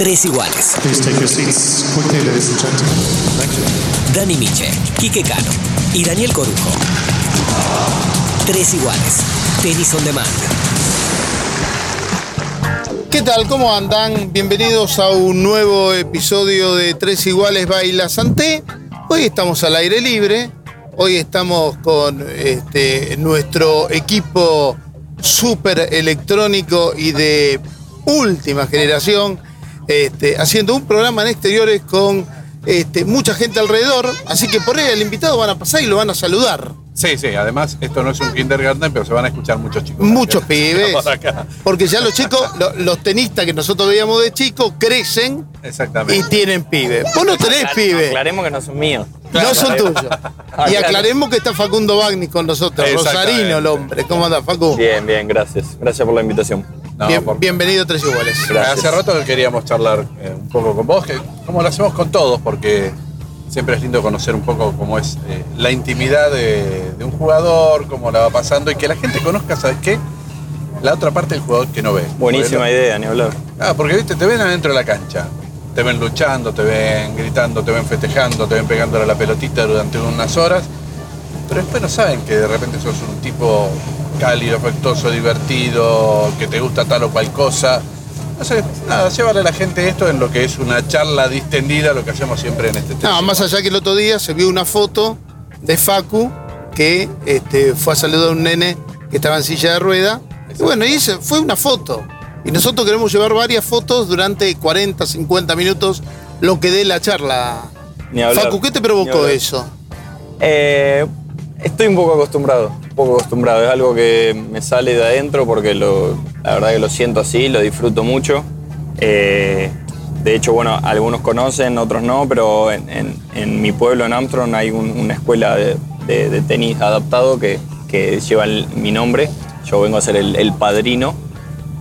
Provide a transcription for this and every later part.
Tres iguales. Dani Miche, Quique Cano y Daniel Corujo. Tres iguales. Tenis on demand. ¿Qué tal? ¿Cómo andan? Bienvenidos a un nuevo episodio de Tres Iguales Baila Santé. Hoy estamos al aire libre. Hoy estamos con este, nuestro equipo súper electrónico y de última generación, este, haciendo un programa en exteriores con este, mucha gente alrededor. Así que por ahí el invitado van a pasar y lo van a saludar. Sí, sí, además esto no es un kindergarten, pero se van a escuchar muchos chicos. Muchos acá. pibes. Porque ya los chicos, lo- los tenistas que nosotros veíamos de chicos, crecen y tienen pibes. Vos no tenés pibes. Aclaremos que no son míos. No son tuyos. Y aclaremos que está Facundo Bagni con nosotros. Rosarino el hombre. ¿Cómo anda, Facu? Bien, bien, gracias. Gracias por la invitación. No, Bien- por- Bienvenido a Tres Iguales. Gracias. Hace rato que queríamos charlar eh, un poco con vos, que, como lo hacemos con todos, porque siempre es lindo conocer un poco cómo es eh, la intimidad de, de un jugador, cómo la va pasando y que la gente conozca, ¿sabes qué? La otra parte del jugador que no ve. Buenísima Porque- idea, ni hablar. Ah, porque viste, te ven adentro de la cancha. Te ven luchando, te ven gritando, te ven festejando, te ven pegándole a la pelotita durante unas horas. Pero después no saben que de repente sos un tipo cálido, afectuoso, divertido, que te gusta tal o cual cosa. No sé, nada, llevarle a la gente esto en lo que es una charla distendida, lo que hacemos siempre en este tema. No, más allá que el otro día se vio una foto de Facu que este, fue a saludar a un nene que estaba en silla de rueda. Y bueno, y ese fue una foto. Y nosotros queremos llevar varias fotos durante 40, 50 minutos, lo que dé la charla. Ni hablar. Facu, ¿qué te provocó eso? Eh, estoy un poco acostumbrado, acostumbrado. Es algo que me sale de adentro porque lo, la verdad que lo siento así, lo disfruto mucho. Eh, de hecho, bueno, algunos conocen, otros no, pero en, mi pueblo, en Armstrong, hay un- una escuela de, tenis adaptado que, que lleva mi nombre. Yo vengo a ser el, el padrino.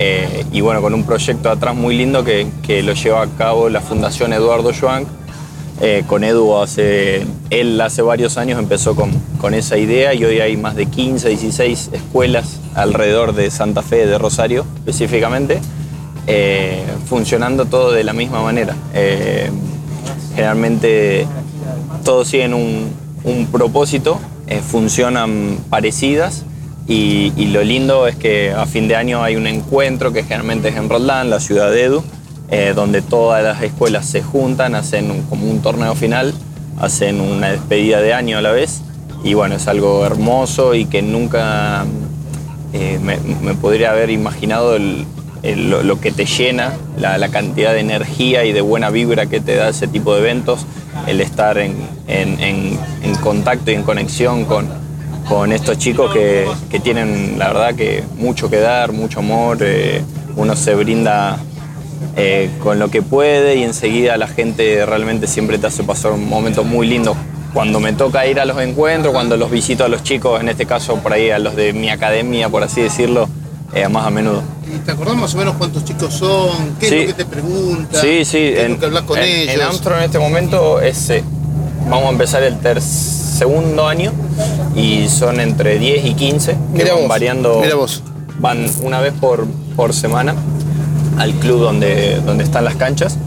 Eh, y bueno, con un proyecto atrás muy lindo que, que lo lleva a cabo la Fundación Eduardo Schwank. Eh, con Edu hace, él hace varios años empezó con, con esa idea y hoy hay más de 15, 16 escuelas alrededor de Santa Fe, de Rosario específicamente, eh, funcionando todo de la misma manera. Eh, generalmente todos siguen un, un propósito, funcionan parecidas y, y lo lindo es que a fin de año hay un encuentro que generalmente es en Roldán, la ciudad de Edu, eh, donde todas las escuelas se juntan, hacen un- como un torneo final, hacen una despedida de año a la vez y bueno, es algo hermoso y que nunca eh, me, me podría haber imaginado el- el- lo, lo que te llena, la, la cantidad de energía y de buena vibra que te da ese tipo de eventos, el estar en, en- en- en contacto y en conexión con, con estos chicos que, que tienen, la verdad, que mucho que dar, mucho amor, eh, uno se brinda eh, con lo que puede y enseguida la gente realmente siempre te hace pasar un momento muy lindo. Cuando me toca ir a los encuentros, cuando los visito a los chicos, en este caso por ahí a los de mi academia, por así decirlo, eh, más a menudo. ¿Y ¿Te acordás más o menos cuántos chicos son? ¿Qué Sí. es lo que te preguntan? Sí, sí, ¿Qué es en, lo que hablas con en- ellos? en Armstrong en este momento es, eh, vamos a empezar el ter- segundo año y son entre 10 y 15 que Mira van vos, variando, mira vos. van una vez por, por semana al club donde, donde están las canchas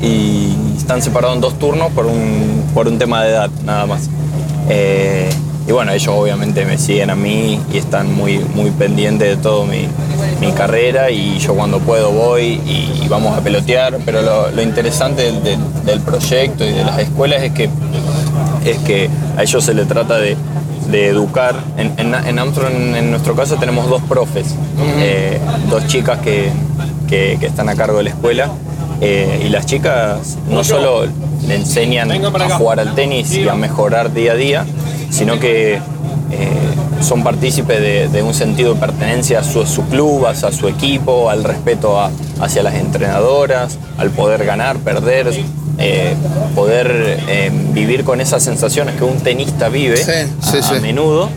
y están separados en dos turnos por un, por un tema de edad nada más. Eh, y bueno, ellos obviamente me siguen a mí y están muy, muy pendientes de todo mi, mi carrera y yo cuando puedo voy y, y vamos a pelotear, pero lo, lo interesante del, del- del proyecto y de las escuelas es que, es que a ellos se les trata de, de educar. En, en, en en, en nuestro caso, tenemos dos profes, eh, dos chicas que, que- que están a cargo de la escuela. eh, y las chicas no solo le enseñan a jugar al tenis y a mejorar día a día, sino que eh, son partícipes de, de un sentido de pertenencia a su, su club, a, a su equipo, al respeto a- hacia las entrenadoras, al poder ganar, perder, eh, poder eh, vivir con esas sensaciones que un tenista vive Sí, sí, a, sí. a menudo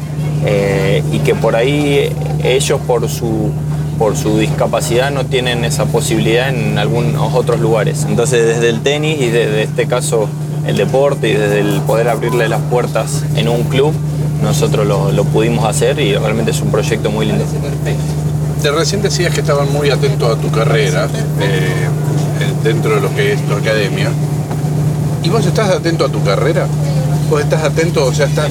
eh, y que por ahí ellos por su por su discapacidad no tienen esa posibilidad en algunos otros lugares. Entonces desde el tenis y desde este caso el deporte y desde el poder abrirle las puertas en un club, nosotros lo, pudimos hacer y realmente es un proyecto muy lindo. De recién decías que estaban muy atentos a tu carrera. Eh, dentro de lo que es tu academia. ¿Y vos estás atento a tu carrera? ¿Vos estás atento, o sea, estás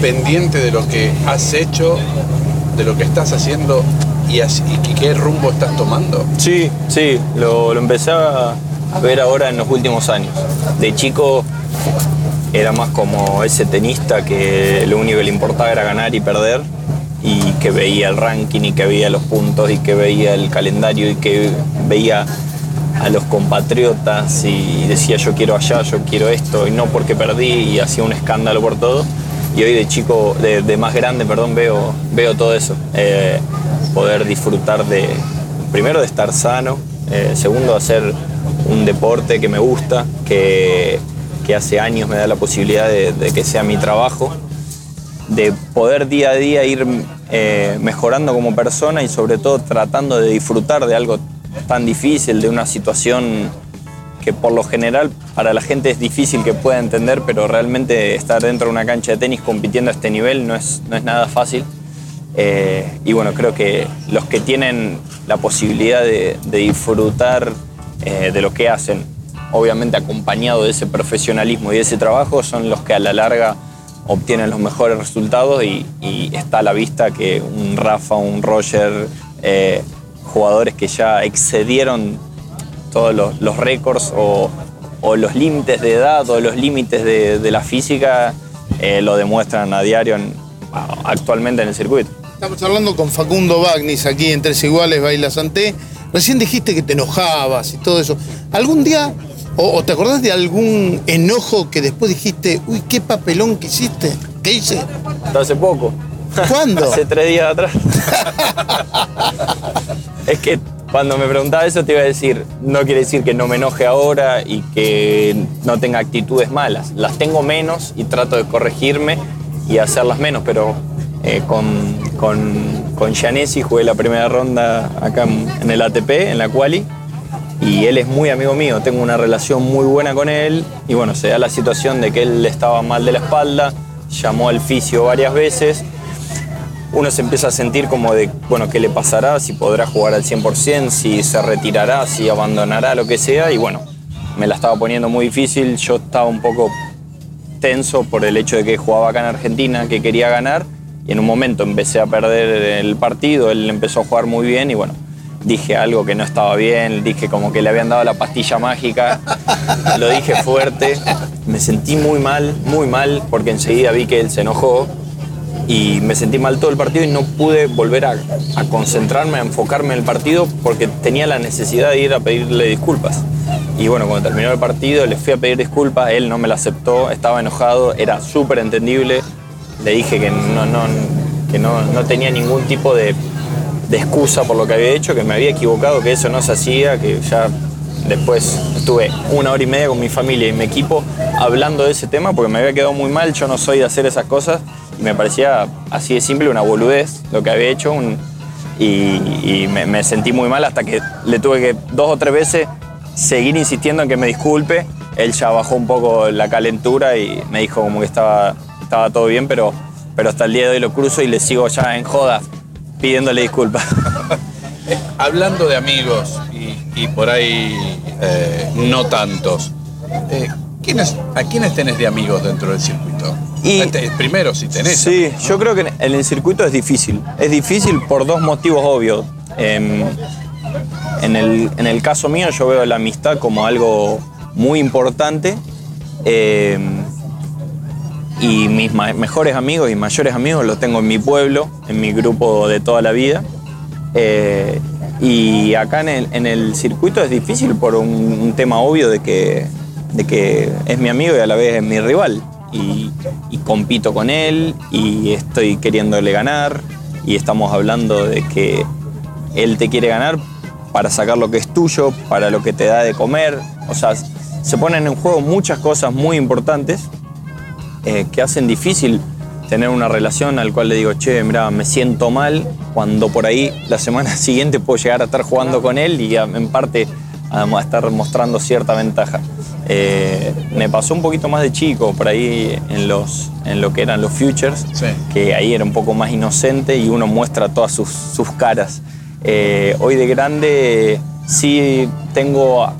pendiente de lo que has hecho, de lo que estás haciendo y, así- qué rumbo estás tomando? Sí, sí, lo, lo empecé a a ver ahora en los últimos años. De chico era más como ese tenista que lo único que le importaba era ganar y perder y que veía el ranking y que veía los puntos y que veía el calendario y que veía a los compatriotas y decía yo quiero allá, yo quiero esto y no porque perdí y hacía un escándalo por todo. Y hoy de chico, de, de más grande, perdón, veo, veo todo eso. Eh, poder disfrutar de, primero de estar sano, eh, segundo hacer un deporte que me gusta, que, que hace años me da la posibilidad de, de que sea mi trabajo, de poder día a día ir eh, mejorando como persona y sobre todo tratando de disfrutar de algo tan difícil, de una situación que por lo general para la gente es difícil que pueda entender, pero realmente estar dentro de una cancha de tenis compitiendo a este nivel no es, no es nada fácil. Eh, y bueno, creo que los que tienen la posibilidad de, disfrutar eh, de lo que hacen, obviamente acompañado de ese profesionalismo y de ese trabajo, son los que a la larga obtienen los mejores resultados y, está a la vista que un Rafa, un Roger, eh, jugadores que ya excedieron todos los, récords o, los límites de edad o los límites de, la física lo demuestran a diario en- actualmente en el circuito. Estamos hablando con Facundo Bagnis aquí en Tres Iguales, Baila Santé. Recién dijiste que te enojabas y todo eso. ¿Algún día, o, o te acordás de algún enojo que después dijiste, uy, qué papelón que hiciste? ¿Qué hice? Hace poco. ¿Cuándo? Hace tres días atrás. es que cuando me preguntaba eso te iba a decir, no quiere decir que no me enoje ahora y que no tenga actitudes malas. Las tengo menos y trato de corregirme y hacerlas menos, pero eh, con, con, con Gianesi jugué la primera ronda acá en, el ATP, en la quali, y él es muy amigo mío, tengo una relación muy buena con él y bueno, se da la situación de que él estaba mal de la espalda, llamó al fisio varias veces, uno se empieza a sentir como de, bueno, ¿qué le pasará? Si podrá jugar al 100%, si se retirará, si abandonará, lo que sea, y bueno, me la estaba poniendo muy difícil, yo estaba un poco tenso por el hecho de que jugaba acá en Argentina, que quería ganar, en un momento empecé a perder el partido, él empezó a jugar muy bien y bueno, dije algo que no estaba bien, dije como que le habían dado la pastilla mágica, lo dije fuerte, me sentí muy mal, muy mal, porque enseguida vi que él se enojó y me sentí mal todo el partido y no pude volver a, a concentrarme, a enfocarme en el partido porque tenía la necesidad de ir a pedirle disculpas. Y bueno, cuando terminó el partido le fui a pedir disculpas, él no me la aceptó, estaba enojado, era súper entendible, le dije que no, que no, no tenía ningún tipo de, excusa por lo que había hecho, que me había equivocado, que eso no se hacía, que ya después estuve una hora y media con mi familia y mi equipo hablando de ese tema porque me había quedado muy mal, yo no soy de hacer esas cosas y me parecía así de simple una boludez lo que había hecho y me, me sentí muy mal hasta que le tuve que dos o tres veces seguir insistiendo en que me disculpe. Él ya bajó un poco la calentura y me dijo como que estaba, estaba todo bien, pero, pero hasta el día de hoy lo cruzo y le sigo ya en jodas pidiéndole disculpas. Hablando de amigos y, y por ahí eh, no tantos, eh, ¿quiénes- ¿a quiénes tenés de amigos dentro del circuito? Y- Este, primero, si tenés. Sí, yo creo que en el circuito es difícil. Es difícil por dos motivos obvios. Em, en, el, en el caso mío yo veo la amistad como algo muy importante. em, y mis mejores amigos y mayores amigos los tengo en mi pueblo, en mi grupo de toda la vida. Eh, y acá en el, en el circuito es difícil por un, un tema obvio de que, de que es mi amigo y a la vez es mi rival. Y, y compito con él y estoy queriéndole ganar y estamos hablando de que él te quiere ganar para sacar lo que es tuyo, para lo que te da de comer. O sea, se ponen en juego muchas cosas muy importantes eh, que hacen difícil tener una relación al cual le digo, che, mira, me siento mal, cuando por ahí la semana siguiente puedo llegar a estar jugando con él y en parte a, a estar mostrando cierta ventaja. Eh, me pasó un poquito más de chico, por ahí en, los, en lo que eran los futures, Sí. que ahí era un poco más inocente y uno muestra todas sus, sus caras. Eh, hoy de grande sí tengo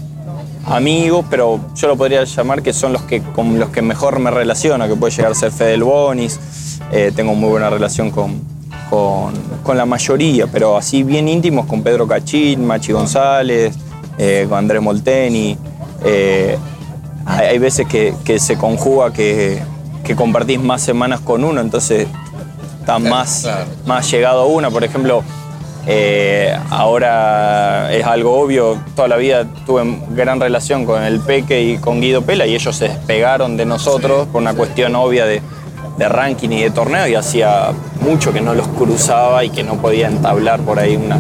amigos, pero yo lo podría llamar que son los que con los que mejor me relaciono, que puede llegar a ser Fede Bonis. Eh, tengo muy buena relación con, con, con la mayoría, pero así bien íntimos con Pedro Cachín, Machi González, eh, con Andrés Molteni. Eh, hay, hay veces que, que se conjuga que, que compartís más semanas con uno, entonces está más, claro. más llegado a una. Por ejemplo, eh, ahora es algo obvio, toda la vida tuve gran relación con el Peque y con Guido Pela y ellos se despegaron de nosotros por una cuestión obvia de, de ranking y de torneo y hacía mucho que no los cruzaba y que no podía entablar por ahí una,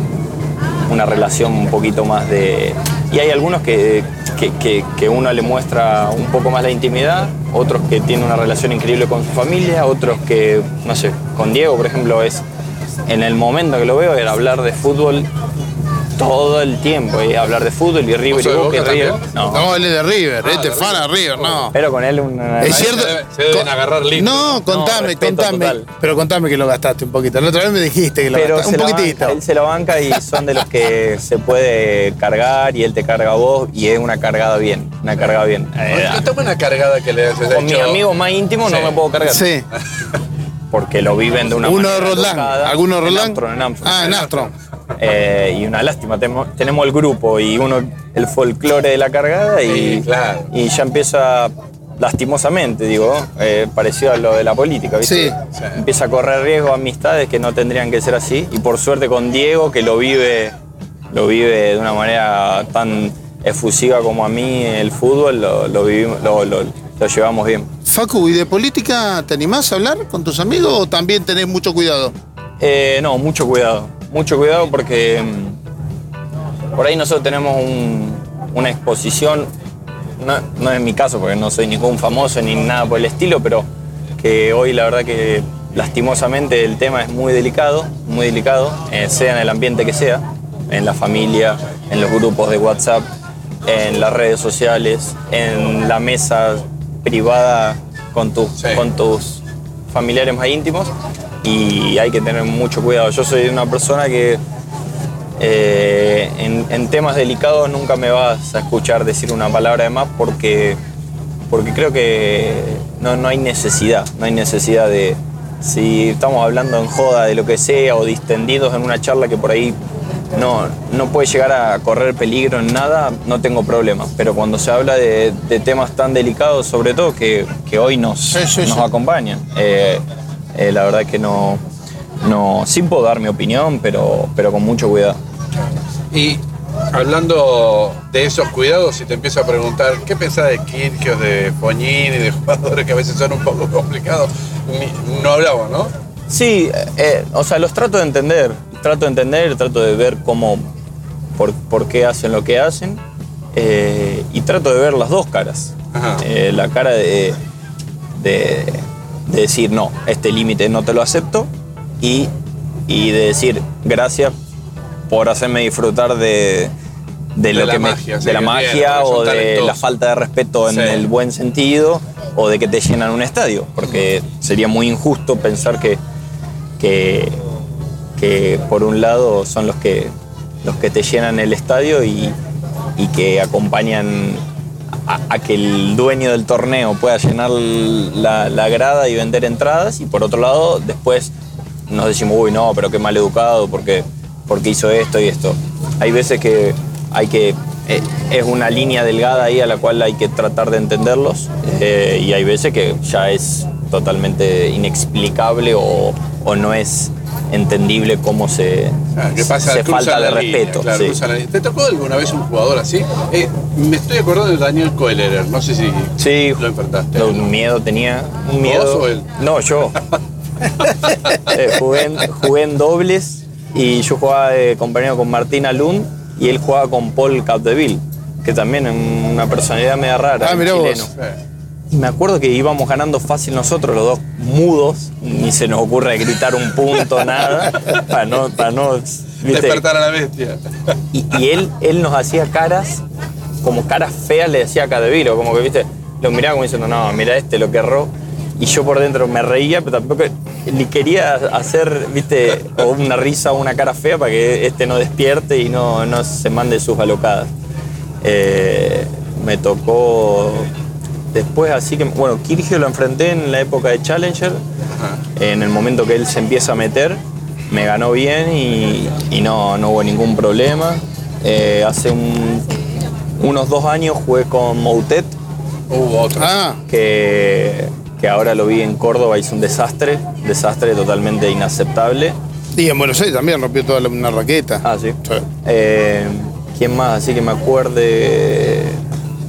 una relación un poquito más de... Y hay algunos que, que, que- uno le muestra un poco más la intimidad, otros que tienen una relación increíble con su familia, otros que, no sé, con Diego, por ejemplo, es en el momento que lo veo era hablar de fútbol todo el tiempo, y hablar de fútbol y River y de Boca y Boca River. No, No, él es de River, Ah, este de fan a River, no. pero con él una... Es cierto. se debe- se deben agarrar limpio. No, contame, contame. total. Pero contame que lo gastaste un poquito. La otra vez me dijiste que lo Pero gastaste un poquitito. banca, él se la banca y son de los que se puede cargar y él te carga a vos y es una cargada bien, una cargada bien. Eh, Esta buena cargada que le haces con mis amigos más íntimos Sí. no me puedo cargar Sí. porque lo viven de una Uno de manera alocada. ¿Alguno de En? Armstrong, en Armstrong. Ah, en Armstrong. Eh, y una lástima, tenemos, tenemos el grupo y uno el folclore de la cargada y, Sí, claro. y ya empieza lastimosamente, digo, eh, parecido a lo de la política, ¿viste? Sí. Sí. Empieza a correr riesgo amistades que no tendrían que ser así y por suerte con Diego que lo vive, lo vive de una manera tan efusiva como a mí el fútbol, lo, lo vivimos, lo, lo- lo llevamos bien. Facu, ¿y de política te animás a hablar con tus amigos o también tenés mucho cuidado? Eh, no, mucho cuidado. Mucho cuidado porque mm, por ahí nosotros tenemos un- una exposición, no, no es mi caso porque no soy ningún famoso ni nada por el estilo, pero que hoy la verdad que lastimosamente el tema es muy delicado, muy delicado, eh, sea en el ambiente que sea, en la familia, en los grupos de WhatsApp, en las redes sociales, en la mesa privada con, tus Sí. con tus familiares más íntimos y hay que tener mucho cuidado. Yo soy una persona que eh, en, en temas delicados nunca me vas a escuchar decir una palabra de más porque, porque creo que no, no hay necesidad, no hay necesidad de, si estamos hablando en joda de lo que sea o distendidos en una charla que por ahí no, no puede llegar a correr peligro en nada, no tengo problema. Pero cuando se habla de, de temas tan delicados, sobre todo que, que hoy nos, Sí, sí, nos sí. acompañan, eh, eh, la verdad que no, no, sí puedo dar mi opinión, pero, pero con mucho cuidado. Y hablando de esos cuidados, si te empiezo a preguntar, ¿qué pensás de Kirchhoff, de Foñini, de jugadores que a veces son un poco complicados? No hablamos, ¿no? Sí, eh, o sea, los trato de entender, trato de entender, trato de ver cómo, por, por qué hacen lo que hacen eh, y trato de ver las dos caras. Eh, la cara de, de, de decir, no, este límite no te lo acepto y, y de decir, gracias por hacerme disfrutar de, de lo la que me- magia, sí, de la magia o de la falta de respeto en Sí. el buen sentido o de que te llenan un estadio, porque sería muy injusto pensar que, que, que por un lado son los que, los que te llenan el estadio y, y que acompañan a, que el dueño del torneo pueda llenar la, la grada y vender entradas y por otro lado después nos decimos, uy no, pero qué mal educado porque, porque hizo esto y esto. Hay veces que hay que, eh, es una línea delgada ahí a la cual hay que tratar de entenderlos eh, y hay veces que ya es totalmente inexplicable o, o no es entendible cómo se, Ah, que pasa, se falta de línea, respeto. claro, sí. ¿Te tocó alguna vez un jugador así? Eh, me estoy acordando de Daniel Coelerer, no sé si Sí, lo enfrentaste. no, un miedo tenía. Un miedo. o él? No, yo. Eh, jugué, en, jugué en dobles y yo jugaba de compañero con Martín Alun y él jugaba con Paul Capdeville, que también es una personalidad media rara. Ah, mirá chileno. vos. Y me acuerdo que íbamos ganando fácil nosotros, los dos mudos, ni se nos ocurre gritar un punto, nada, para no, para no ¿viste? Despertar a la bestia. Y, y él, él nos hacía caras, como caras feas le decía a Cadeviro, como que, viste, lo miraba como diciendo, no, mira este lo que erró. Y yo por dentro me reía, pero tampoco ni quería hacer, viste, o una risa o una cara fea para que este no despierte y no, no se mande sus alocadas. Eh, me tocó después, así que, bueno, Kirgio lo enfrenté en la época de Challenger, en el momento que él se empieza a meter, me ganó bien y, y no, no hubo ningún problema. Eh, hace un- unos dos años jugué con Moutet, Hubo otros. Ah, que, que ahora lo vi en Córdoba, hizo un desastre, desastre totalmente inaceptable. y en Buenos Aires también rompió toda la- una raqueta. Ah, sí. Sí. Eh, ¿Quién más? Así que me acuerde.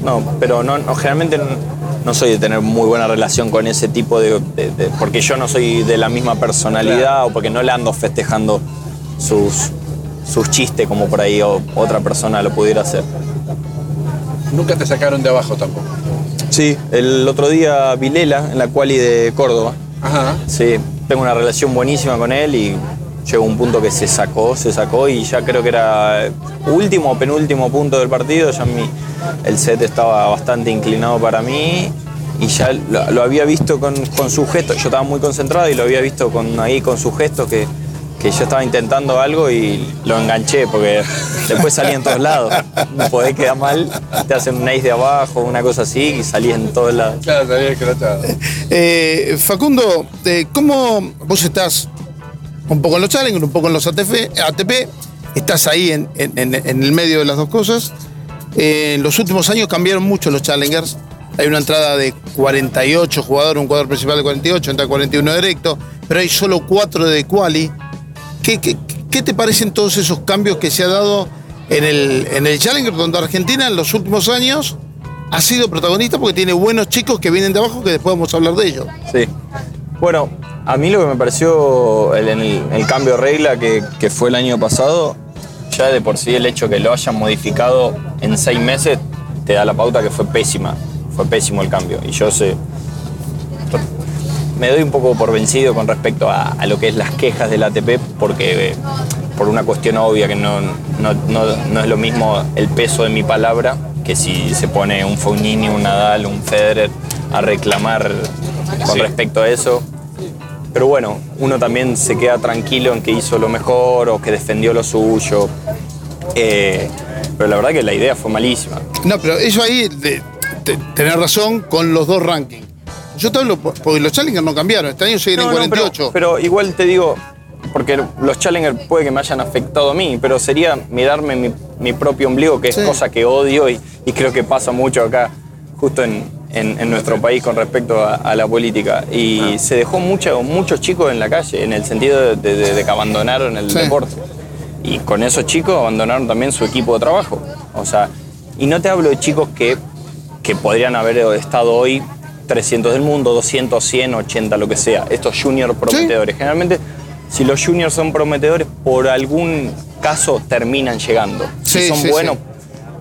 No, pero no, no, generalmente no, no soy de tener muy buena relación con ese tipo de, de- de- Porque yo no soy de la misma personalidad o porque no le ando festejando sus, sus chistes como por ahí o- otra persona lo pudiera hacer. Nunca te sacaron de abajo tampoco. Sí, el otro día Vilela en la quali de Córdoba. Ajá. Sí, tengo una relación buenísima con él y llegó un punto que se sacó, se sacó y ya creo que era último o penúltimo punto del partido, ya mi, el set estaba bastante inclinado para mí y ya lo, lo había visto con, con sus gestos, yo estaba muy concentrado y lo había visto con, ahí con sus gestos que, que yo estaba intentando algo y lo enganché porque después salía en todos lados, no podés quedar mal, te hacen un ace de abajo, una cosa así y salís en todos lados. Claro, escrachado. Eh, Facundo, eh, ¿cómo vos estás un poco en los Challenger, un poco en los ATP, ATP estás ahí en, el medio de las dos cosas? Eh, en los últimos años cambiaron mucho los Challengers. Hay una entrada de 48 jugadores, un jugador principal de 48, entra 41 directo, pero hay solo 4 de quali. ¿Qué, qué, qué te parecen todos esos cambios que se ha dado en el, en el Challenger, donde Argentina en los últimos años ha sido protagonista porque tiene buenos chicos que vienen de abajo que después vamos a hablar de ellos? Sí. Bueno, a mí lo que me pareció el- en el, el cambio de regla que, que fue el año pasado, ya de por sí el hecho que lo hayan modificado en seis meses te da la pauta que fue pésima. Fue pésimo el cambio. Y yo sé. Me doy un poco por vencido con respecto a, a lo que es las quejas del ATP, porque eh, por una cuestión obvia que no, no, no- no es lo mismo el peso de mi palabra que si se pone un Fognini, un Nadal, un Federer a reclamar con Sí. respecto a eso. Pero bueno, uno también se queda tranquilo en que hizo lo mejor o que defendió lo suyo. Eh, pero la verdad que la idea fue malísima. No, pero eso ahí, de, de- tenés razón con los dos rankings. Yo te hablo, por- porque los Challengers no cambiaron, este año siguen en No, no, 48. pero, pero igual te digo, porque los Challenger puede que me hayan afectado a mí, pero sería mirarme mi, mi propio ombligo, que es cosa que odio y, y creo que pasa mucho acá, justo en, en- en nuestro país con respecto a, a la política. Y se dejó mucho- muchos chicos en la calle, en el sentido de, de- de que abandonaron el Sí. deporte. Y con esos chicos abandonaron también su equipo de trabajo. O sea, y no te hablo de chicos que, que podrían haber estado hoy 300 del mundo, 200, 100, 80, lo que sea. Estos junior prometedores. Generalmente, si los juniors son prometedores, por algún caso terminan llegando. Sí, si son sí, buenos, sí.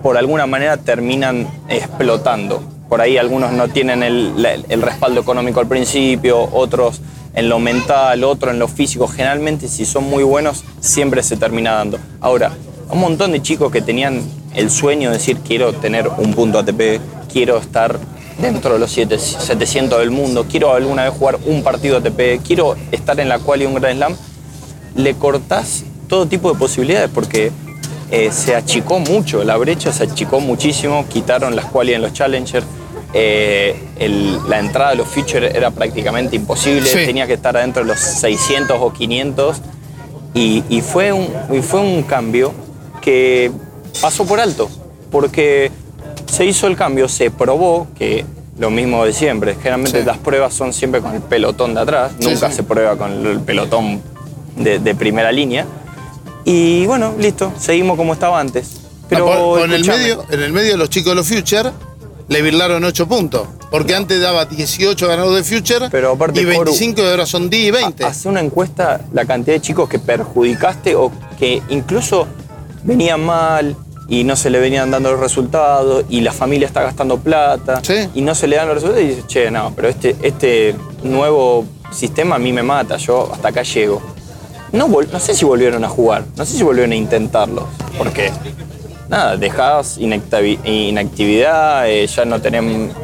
por alguna manera terminan explotando. Por ahí algunos no tienen el, respaldo económico al principio, otros en lo mental, otros en lo físico. Generalmente si son muy buenos, siempre se termina dando. Ahora, un montón de chicos que tenían el sueño de decir quiero tener un punto ATP, quiero estar dentro de los siete- 700 del mundo, quiero alguna vez jugar un partido ATP, quiero estar en la cual y un Grand Slam, le cortás todo tipo de posibilidades porque eh, se achicó mucho, la brecha se achicó muchísimo, quitaron las quali en los Challengers, eh, el- la entrada de los Futures era prácticamente imposible, Sí. tenía que estar adentro de los 600 o 500 y, y fue un, y fue un cambio que pasó por alto, porque se hizo el cambio, se probó que lo mismo de siempre, generalmente Sí. las pruebas son siempre con el pelotón de atrás, Sí, nunca se prueba con el pelotón de, de primera línea. Y bueno, listo, seguimos como estaba antes. Pero Ah, por- por en, el medio, en el medio los chicos de los Future le virlaron 8 puntos. Porque antes daba 18 ganados de Future Pero aparte, y Coru, 25 y ahora son 10 y 20. Hace una encuesta la cantidad de chicos que perjudicaste o que incluso venían mal y no se le venían dando los resultados y la familia está gastando plata Sí. y no se le dan los resultados y dices, che, no, pero este, este nuevo sistema a mí me mata, yo hasta acá llego. No, no sé si volvieron a jugar, no sé si volvieron a intentarlo, porque nada, dejás inactividad, eh, ya no tenés,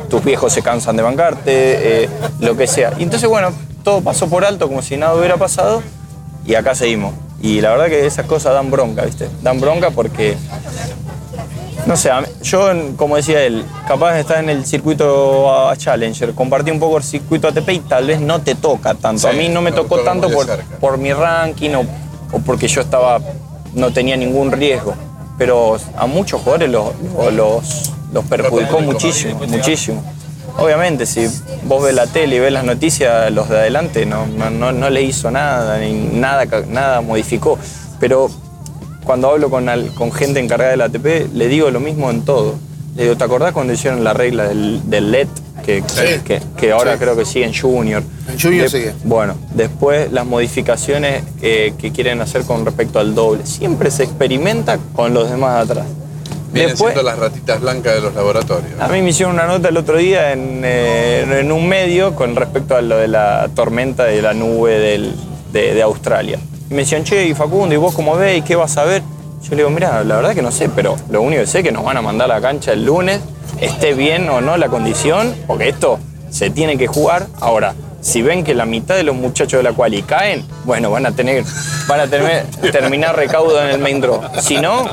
tus viejos se cansan de bancarte, eh, lo que sea. Y entonces, bueno, todo pasó por alto como si nada hubiera pasado y acá seguimos. Y la verdad que esas cosas dan bronca, ¿viste? Dan bronca porque No sé, yo, como decía él, capaz de estar en el circuito a Challenger, compartí un poco el circuito ATP y tal vez no te toca tanto. Sí, a mí no me tocó tanto por, por mi ranking o, o porque yo estaba no tenía ningún riesgo. Pero a muchos jugadores los, los, los perjudicó muchísimo, muchísimo. Obviamente, si vos ves la tele y ves las noticias, los de adelante no, no, no, no le hizo nada, ni nada, nada modificó. Pero cuando hablo con, al- con gente encargada del ATP, le digo lo mismo en todo. Le digo, ¿te acordás cuando hicieron la regla del, del LED? Que, Sí. que, que ahora Sí. creo que sigue en Junior. En Junior De- sigue. Bueno, después las modificaciones eh, que quieren hacer con respecto al doble. Siempre se experimenta con los demás atrás. Vienen Después, siendo las ratitas blancas de los laboratorios. a mí me hicieron una nota el otro día en, eh, en un medio con respecto a lo de la tormenta de la nube del- de, de Australia. Y me decían, che, y Facundo, ¿y vos cómo ves? ¿Y qué vas a ver? Yo le digo, mira, la verdad que no sé, pero lo único que sé es que nos van a mandar a la cancha el lunes, esté bien o no la condición, porque esto se tiene que jugar. Ahora, si ven que la mitad de los muchachos de la quali caen, bueno, van a tener, van a tener, terminar recaudo en el main draw. Si no,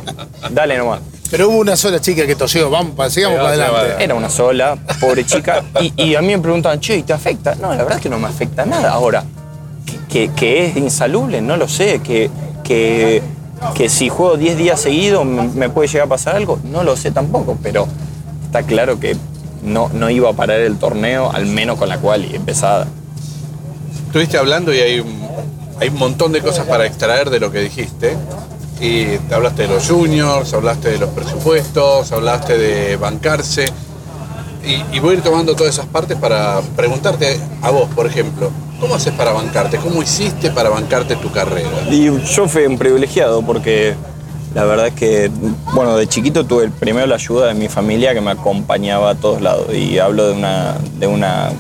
dale nomás. Pero hubo una sola chica que tosió. Vamos, sigamos para adelante. Era una sola, pobre chica. Y, y a mí me preguntaban, che, ¿y te afecta? No, la verdad es que no me afecta nada. Ahora, que, que es insalubre, no lo sé. Que, que, que si juego 10 días seguidos me, puede llegar a pasar algo, no lo sé tampoco. Pero está claro que no, no iba a parar el torneo, al menos con la cual empezada. Estuviste hablando y hay un, hay un montón de cosas para extraer de lo que dijiste. Y te hablaste de los juniors, hablaste de los presupuestos, hablaste de bancarse. Y, y voy a ir tomando todas esas partes para preguntarte a vos, por ejemplo, ¿cómo haces para bancarte? ¿Cómo hiciste para bancarte tu carrera? Y yo fui un privilegiado porque la verdad es que, bueno, de chiquito tuve primero la ayuda de mi familia que me acompañaba a todos lados. Y hablo de una, de una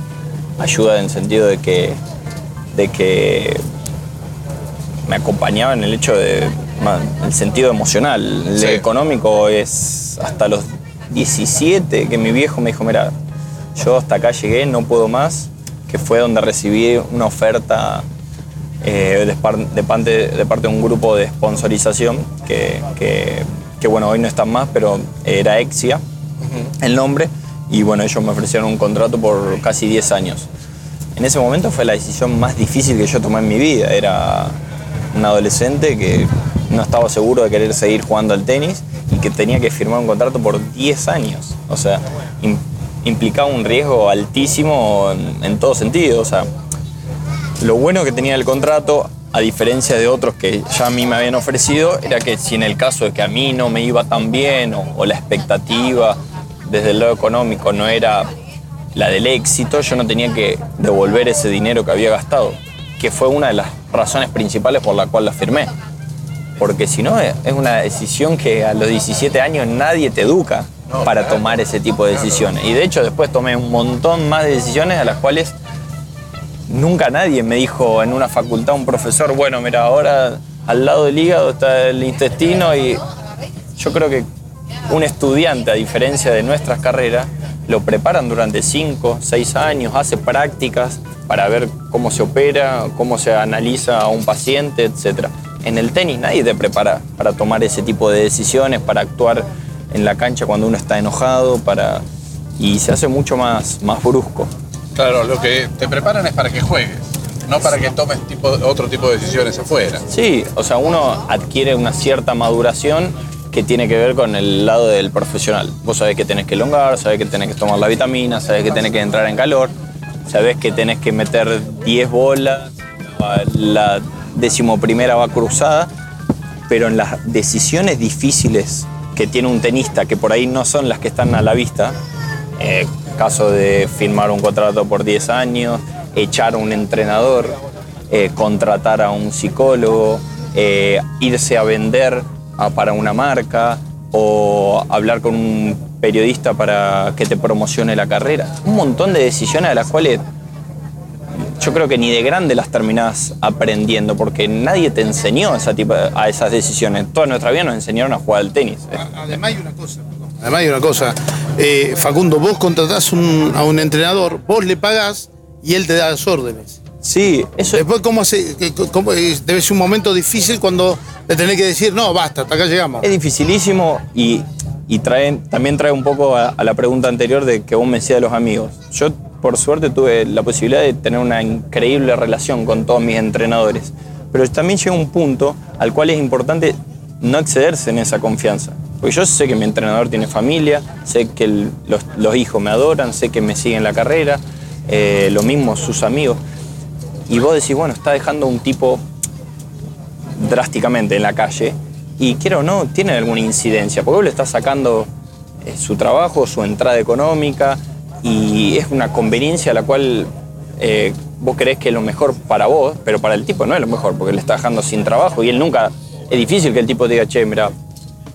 ayuda en el sentido de que, de que me acompañaba en el hecho de, el sentido emocional. El Sí. económico es hasta los 17 que mi viejo me dijo, mira, yo hasta acá llegué, no puedo más, que fue donde recibí una oferta eh, de, par- de parte, de parte de un grupo de sponsorización que, que- que, bueno, hoy no están más, pero era Exia el nombre, y bueno, ellos me ofrecieron un contrato por casi 10 años. En ese momento fue la decisión más difícil que yo tomé en mi vida. Era un adolescente que no estaba seguro de querer seguir jugando al tenis y que tenía que firmar un contrato por 10 años. O sea, implicaba un riesgo altísimo en, en todo sentido. O sea, lo bueno que tenía el contrato, a diferencia de otros que ya a mí me habían ofrecido, era que si en el caso de que a mí no me iba tan bien o, o la expectativa desde el lado económico no era la del éxito, yo no tenía que devolver ese dinero que había gastado, que fue una de las razones principales por la cual la firmé. Porque si no, es una decisión que a los 17 años nadie te educa para tomar ese tipo de decisiones. Y de hecho después tomé un montón más de decisiones a las cuales nunca nadie me dijo en una facultad, un profesor, bueno, mira, ahora al lado del hígado está el intestino y yo creo que un estudiante, a diferencia de nuestras carreras, lo preparan durante 5, 6 años, hace prácticas para ver cómo se opera, cómo se analiza a un paciente, etc. En el tenis nadie te prepara para tomar ese tipo de decisiones, para actuar en la cancha cuando uno está enojado, para... y se hace mucho más, más brusco. Claro, lo que te preparan es para que juegues, no para que tomes tipo, otro tipo de decisiones afuera. Sí, o sea, uno adquiere una cierta maduración que tiene que ver con el lado del profesional. Vos sabés que tenés que elongar, sabés que tenés que tomar la vitamina, sabés que tenés que entrar en calor, sabés que tenés que meter 10 bolas, la decimoprimera va cruzada, pero en las decisiones difíciles que tiene un tenista, que por ahí no son las que están a la vista, eh, caso de firmar un contrato por 10 años, echar a un entrenador, eh, contratar a un psicólogo, eh, irse a vender para una marca o hablar con un periodista para que te promocione la carrera. Un montón de decisiones a las cuales yo creo que ni de grande las terminás aprendiendo porque nadie te enseñó esa tipo, a esas decisiones. Toda nuestra vida nos enseñaron a jugar al tenis. Además hay una cosa, perdón. Además hay una cosa. Eh, Facundo, vos contratás un- a un entrenador, vos le pagás y él te da las órdenes. Sí, eso Después, ¿cómo hace? cómo- eh, debe ser un momento difícil cuando le tenés que decir, no, basta, hasta acá llegamos. Es dificilísimo y y traen, también trae un poco a, a la pregunta anterior de que vos me decías de los amigos. Yo, por suerte, tuve la posibilidad de tener una increíble relación con todos mis entrenadores, pero también llega un punto al cual es importante no excederse en esa confianza. Porque yo sé que mi entrenador tiene familia, sé que los hijos me adoran, sé que me siguen la carrera, eh, lo mismo sus amigos. Y vos decís, bueno, está dejando un tipo drásticamente en la calle y quiero o no, tiene alguna incidencia, porque vos le estás sacando eh, su trabajo, su entrada económica y es una conveniencia a la cual eh, vos creés que es lo mejor para vos, pero para el tipo no es lo mejor, porque le está dejando sin trabajo y él nunca, es difícil que el tipo diga, che, mira,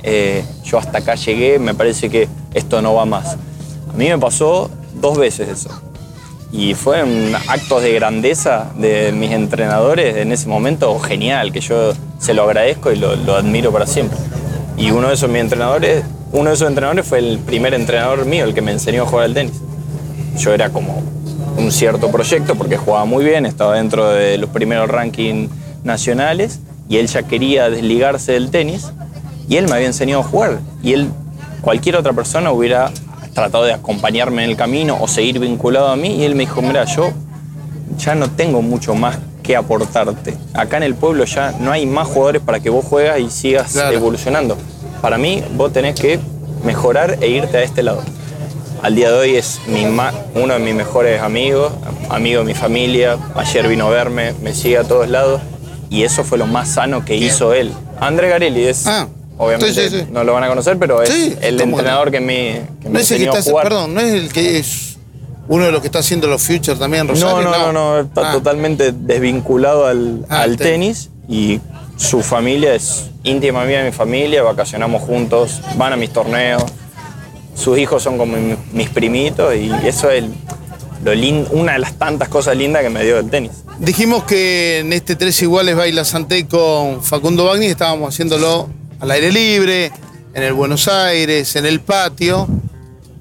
eh, yo hasta acá llegué, me parece que esto no va más. A mí me pasó dos veces eso. Y fueron actos de grandeza de mis entrenadores en ese momento genial, que yo se lo agradezco y lo, lo admiro para siempre. Y uno de esos mis entrenadores, uno de esos entrenadores fue el primer entrenador mío, el que me enseñó a jugar al tenis. Yo era como un cierto proyecto porque jugaba muy bien, estaba dentro de los primeros rankings nacionales y él ya quería desligarse del tenis y él me había enseñado a jugar y él, cualquier otra persona hubiera tratado de acompañarme en el camino o seguir vinculado a mí y él me dijo, mira, yo ya no tengo mucho más que aportarte. Acá en el pueblo ya no hay más jugadores para que vos juegas y sigas Claro. evolucionando. Para mí, vos tenés que mejorar e irte a este lado. Al día de hoy es mi uno de mis mejores amigos, amigo de mi familia. Ayer vino a verme, me sigue a todos lados. Y eso fue lo más sano que hizo él. André Garelli es, Ah, obviamente sí, sí, sí. no lo van a conocer, pero es el ¿cómo no? entrenador que me, que No es el que a está, jugar. perdón, no es el que es uno de los que está haciendo los Future también, No, Rosario. no, no, no, está Ah, totalmente desvinculado al, Ah, al al tenis y su familia es íntima mía de mi familia, vacacionamos juntos, van a mis torneos, sus hijos son como mi- mis primitos y eso es lo una de las tantas cosas lindas que me dio el tenis. Dijimos que en este Tres Iguales Baila Santé con Facundo Bagni estábamos haciéndolo al aire libre, en el Buenos Aires, en el patio.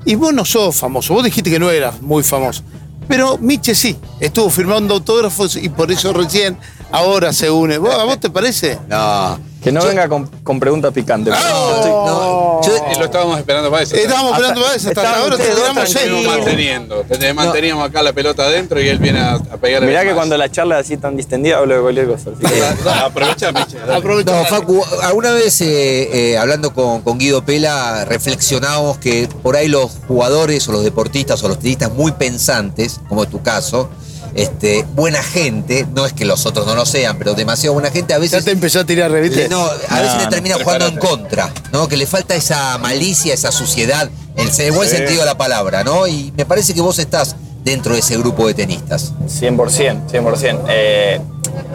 Y vos no sos famoso, vos dijiste que no eras muy famoso. Pero Miche sí, estuvo firmando autógrafos y por eso recién ahora se une. ¿Vos, ¿A vos te parece? No. Que no venga con, con preguntas picantes. estoy- no, yo- Y lo estábamos esperando para eso. Estábamos Hasta- esperando para eso, hasta ahora te tiramos seis. manteniendo. Te- Manteníamos acá la pelota adentro y él viene a, a pegar Mirá que cuando la charla es así tan distendida hablo de cualquier cosa. así que- Aprovecha, Miche. Aprovecha. No, Facu, alguna vez eh, eh, hablando con, con Guido Pela, reflexionamos que por ahí los jugadores o los deportistas o los tenistas muy pensantes, como es tu caso, este, buena gente, no es que los otros no lo sean, pero demasiado buena gente, a Ya veces te empezó a tirar reviste. le- no, a veces No, le no, termina jugando en contra, ¿no? Que le falta esa malicia, esa suciedad, en el buen Sí. sentido de la palabra, ¿no? Y me parece que vos estás dentro de ese grupo de tenistas. 100%, 100%. Eh,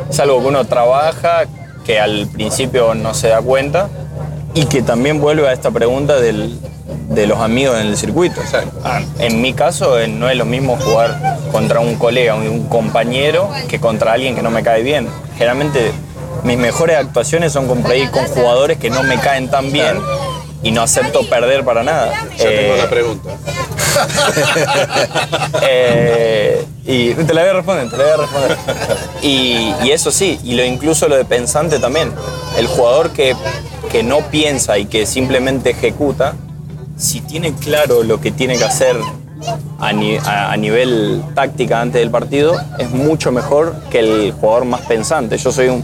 es algo que uno trabaja, que al principio no se da cuenta y que también vuelve a esta pregunta del- de los amigos en el circuito. En mi caso eh, no es lo mismo jugar contra un colega, un, compañero, que contra alguien que no me cae bien. Generalmente mis mejores actuaciones son con, con jugadores que no me caen tan bien y no acepto perder para nada. Ya tengo Eh, la pregunta. eh, y te la voy a responder, te la voy a responder. Y, y eso sí, y lo incluso lo de pensante también. El jugador que, que no piensa y que simplemente ejecuta, si tiene claro lo que tiene que hacer a, a- nivel táctica antes del partido, es mucho mejor que el jugador más pensante. Yo soy un,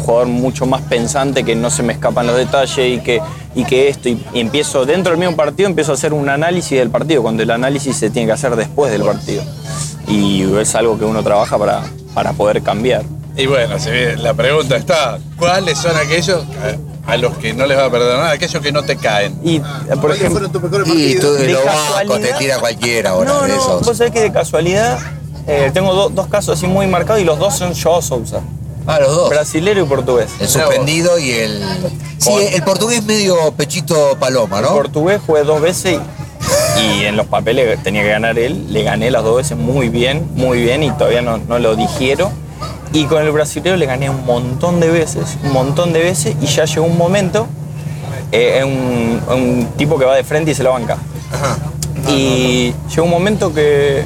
jugador mucho más pensante que no se me escapan los detalles y que, y que esto, y, y empiezo dentro del mismo partido, empiezo a hacer un análisis del partido, cuando el análisis se tiene que hacer después del partido. Y es algo que uno trabaja para, para poder cambiar. Y bueno, si bien la pregunta está, ¿cuáles son aquellos a, a los que no les va a perdonar? Aquellos que no te caen. Y, eh, por ¿Cuáles ejemplo, fueron tus mejores Y tú de de casualidad. te tira cualquiera ahora no, de no, esos. vos sabés que de casualidad eh, tengo do- dos casos así muy marcados y los dos son Joao Sousa, Ah, los dos. brasilero y portugués. El suspendido y el. Sí, el portugués medio pechito paloma, ¿no? portugués jugué dos veces y, y en los papeles tenía que ganar él. Le gané las dos veces muy bien, muy bien y todavía no, no lo digiero. Y con el brasileño le gané un montón de veces, un montón de veces y ya llegó un momento, eh, es un, un tipo que va de frente y se la banca. Y llegó un momento que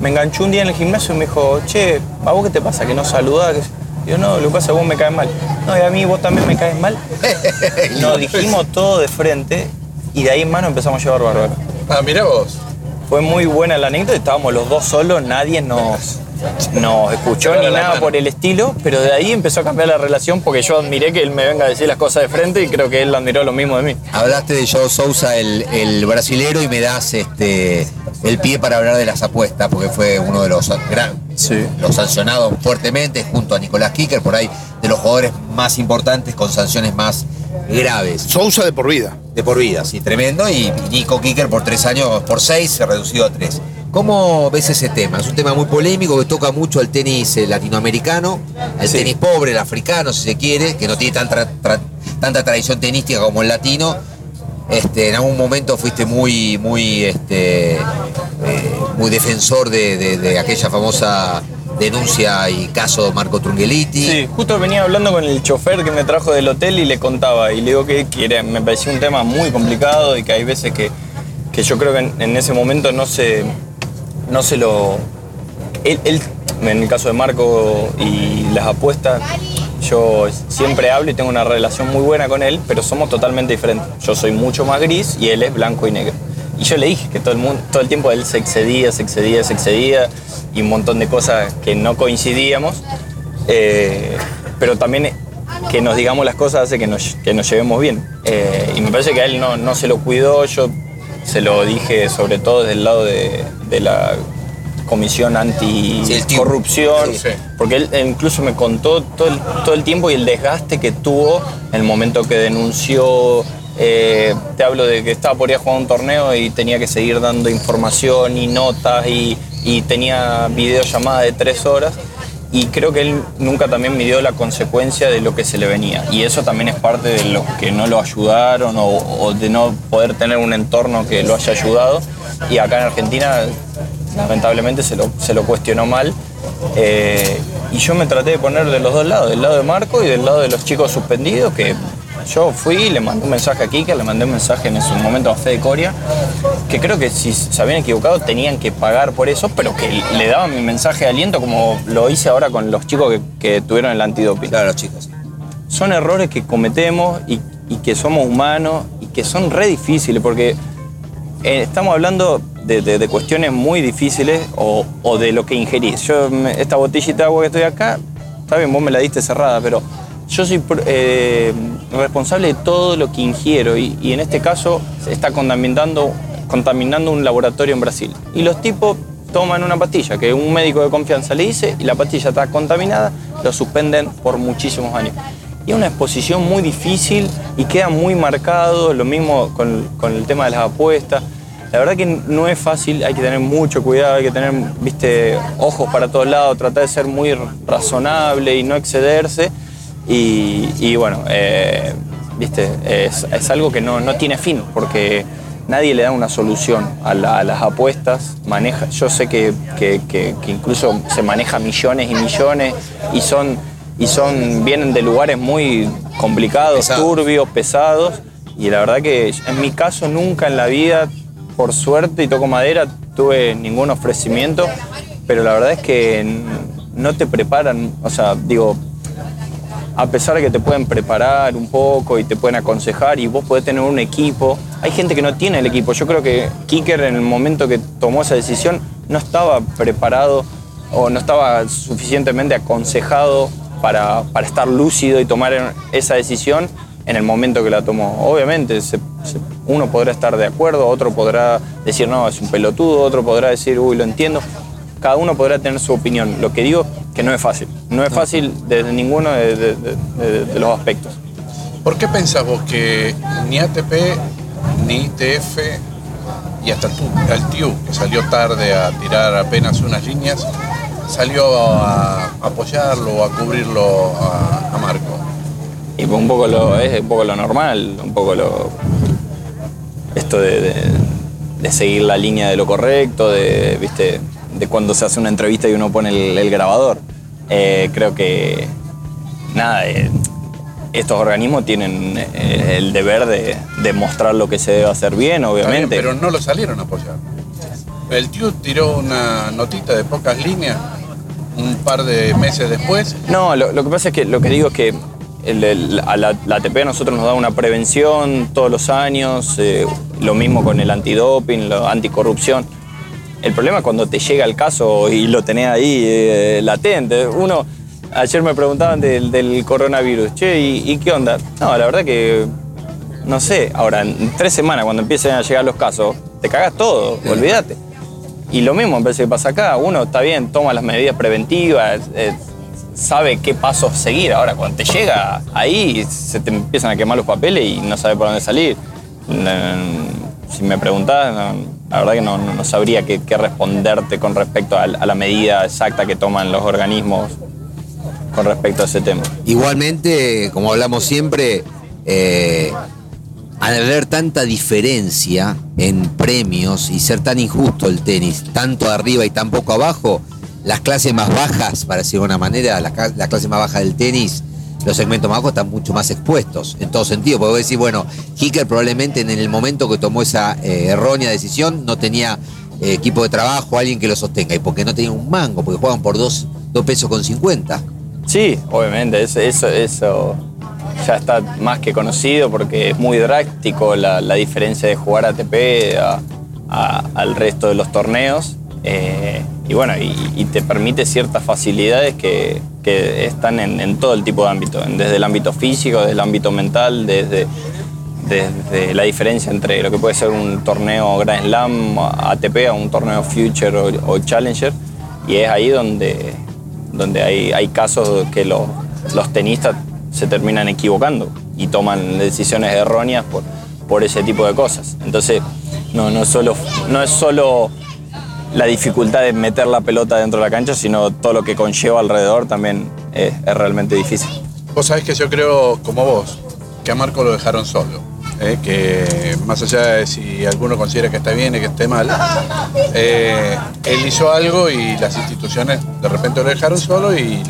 me enganchó un día en el gimnasio y me dijo, che, ¿a vos qué te pasa? ¿Que no saludás? Yo no, lo que pasa es que vos me caes mal. No, y a mí vos también me caes mal. Nos dijimos todo de frente y de ahí en mano empezamos a llevar bárbaro. Ah, mirá vos. Fue muy buena la anécdota, estábamos los dos solos, nadie nos, nos escuchó ni nada por el estilo, pero de ahí empezó a cambiar la relación porque yo admiré que él me venga a decir las cosas de frente y creo que él admiró lo mismo de mí. Hablaste de Joe Sousa, el, el brasilero, y me das este el pie para hablar de las apuestas, porque fue uno de los gran, Sí. los sancionados fuertemente junto a Nicolás Kicker, por ahí de los jugadores más importantes con sanciones más graves. Sousa de por vida. De por vida, sí, tremendo. Y Nico Kicker por tres años, por seis, se reducido a tres. ¿Cómo ves ese tema? Es un tema muy polémico que toca mucho al tenis eh, latinoamericano, al Sí. tenis pobre, el africano, si se quiere, que no tiene tanta, tra- tanta tradición tenística como el latino. Este, en algún momento fuiste muy, muy, este, eh, muy defensor de, de- de aquella famosa denuncia y caso Marco Trungeliti. Sí, justo venía hablando con el chofer que me trajo del hotel y le contaba, y le digo que, que era- me parecía un tema muy complicado y que hay veces que, que yo creo que en, en ese momento no se, no se lo... Él, en el caso de Marco y las apuestas, yo siempre hablo y tengo una relación muy buena con él, pero somos totalmente diferentes. Yo soy mucho más gris y él es blanco y negro. Y yo le dije que todo el, mundo, todo el tiempo él se excedía, se excedía, se excedía y un montón de cosas que no coincidíamos. Eh, pero también que nos digamos las cosas hace que nos, que nos llevemos bien. Eh, y me parece que a él no, no se lo cuidó, yo se lo dije sobre todo desde el lado de, de la comisión anticorrupción, Sí, porque él incluso me contó todo el, todo el tiempo y el desgaste que tuvo en el momento que denunció. eh, te hablo de que estaba por ir a jugar un torneo y tenía que seguir dando información y notas y, y tenía videollamadas de tres horas. Y creo que él nunca también midió la consecuencia de lo que se le venía. Y eso también es parte de los que no lo ayudaron o, de no poder tener un entorno que lo haya ayudado. Y acá en Argentina lamentablemente se lo, se lo cuestionó mal. Eh, y yo me traté de poner de los dos lados, del lado de Marco y del lado de los chicos suspendidos, que yo fui, le mandé un mensaje a Kika, le mandé un mensaje en ese momento a Fede Coria, que creo que si se habían equivocado tenían que pagar por eso, pero que le daba mi mensaje de aliento como lo hice ahora con los chicos que, que tuvieron el antidoping Claro, chicos. son errores que cometemos y, y que somos humanos y que son re difíciles porque eh, estamos hablando de, de- de cuestiones muy difíciles o, o de lo que ingerís. Yo, esta botellita de agua que estoy acá, está bien, vos me la diste cerrada, pero yo soy eh, responsable de todo lo que ingiero y, en este caso se está contaminando, contaminando un laboratorio en Brasil. Y los tipos toman una pastilla que un médico de confianza le dice y la pastilla está contaminada, lo suspenden por muchísimos años. Y es una exposición muy difícil y queda muy marcado, lo mismo con, con el tema de las apuestas. La verdad que no es fácil, hay que tener mucho cuidado, hay que tener, viste, ojos para todos lados, tratar de ser muy razonable y no excederse. Y, y bueno, eh, viste, es, es algo que no, no tiene fin, porque nadie le da una solución a, la- a las apuestas. Maneja, yo sé que, que- que- que incluso se maneja millones y millones y son, y son, vienen de lugares muy complicados, turbios, pesados. Y la verdad que en mi caso nunca en la vida, por suerte y toco madera, tuve ningún ofrecimiento, pero la verdad es que no te preparan, o sea, digo, a pesar de que te pueden preparar un poco y te pueden aconsejar y vos podés tener un equipo, hay gente que no tiene el equipo. Yo creo que Kicker en el momento que tomó esa decisión no estaba preparado o no estaba suficientemente aconsejado para, para estar lúcido y tomar esa decisión en el momento que la tomó. Obviamente, uno podrá estar de acuerdo, otro podrá decir, no, es un pelotudo, otro podrá decir, uy, lo entiendo. Cada uno podrá tener su opinión. Lo que digo que no es fácil. No es fácil desde ninguno de, de- de- de- de los aspectos. ¿Por qué pensás vos que ni ATP, ni ITF y hasta tú, el TIU, que salió tarde a tirar apenas unas líneas, salió a apoyarlo o a cubrirlo a, a Marco? Y un poco lo, es un poco lo normal, un poco lo. Esto de, de- de seguir la línea de lo correcto, de, ¿viste? de cuando se hace una entrevista y uno pone el, el grabador. Eh, creo que. Nada, eh, estos organismos tienen eh, el deber de, de mostrar lo que se debe hacer bien, Está bien, obviamente. pero no lo salieron a apoyar. El TIU tiró una notita de pocas líneas un par de meses después. No, lo, lo que pasa es que lo que digo es que el- el- a la, la ATP a nosotros nos da una prevención todos los años, eh, lo mismo con el antidoping, la anticorrupción. El problema es cuando te llega el caso y lo tenés ahí eh, latente. Uno, ayer me preguntaban del, del coronavirus, che, ¿y, y qué onda? No, la verdad que no sé. Ahora, en tres semanas, cuando empiecen a llegar los casos, te cagas todo, olvídate. Y lo mismo me parece que pasa acá. Uno está bien, toma las medidas preventivas, eh, sabe qué pasos seguir. Ahora, cuando te llega ahí, se te empiezan a quemar los papeles y no sabes por dónde salir. Si me preguntás, no, la verdad que no, no- sabría qué, qué responderte con respecto a, la medida exacta que toman los organismos con respecto a ese tema. Igualmente, como hablamos siempre, eh, al haber tanta diferencia en premios y ser tan injusto el tenis, tanto arriba y tan poco abajo, las clases más bajas, para decirlo de una manera, las ca- la clase más baja del tenis, los segmentos más bajos están mucho más expuestos, en todo sentido. Porque decís, bueno, Hicker probablemente en el momento que tomó esa eh, errónea decisión no tenía eh, equipo de trabajo, alguien que lo sostenga, y porque no tenía un mango, porque jugaban por dos, dos pesos con 50. Sí, obviamente, eso, eso, eso ya está más que conocido porque es muy drástico la, la diferencia de jugar ATP a- a- al resto de los torneos. eh, y bueno, y, y te permite ciertas facilidades que, que están en, todo el tipo de ámbito, desde el ámbito físico, desde el ámbito mental, desde, desde la diferencia entre lo que puede ser un torneo Grand Slam, ATP, a un torneo Future o, o Challenger. Y es ahí donde, donde hay, hay casos que los, los tenistas se terminan equivocando y toman decisiones erróneas por, por ese tipo de cosas. Entonces, no, no, solo, no es solo la dificultad de meter la pelota dentro de la cancha, sino todo lo que conlleva alrededor también es, es realmente difícil. Vos sabés que yo creo, como vos, que a Marco lo dejaron solo. ¿eh? Que más allá de si alguno considera que está bien y que esté mal, eh, él hizo algo y las instituciones de repente lo dejaron solo y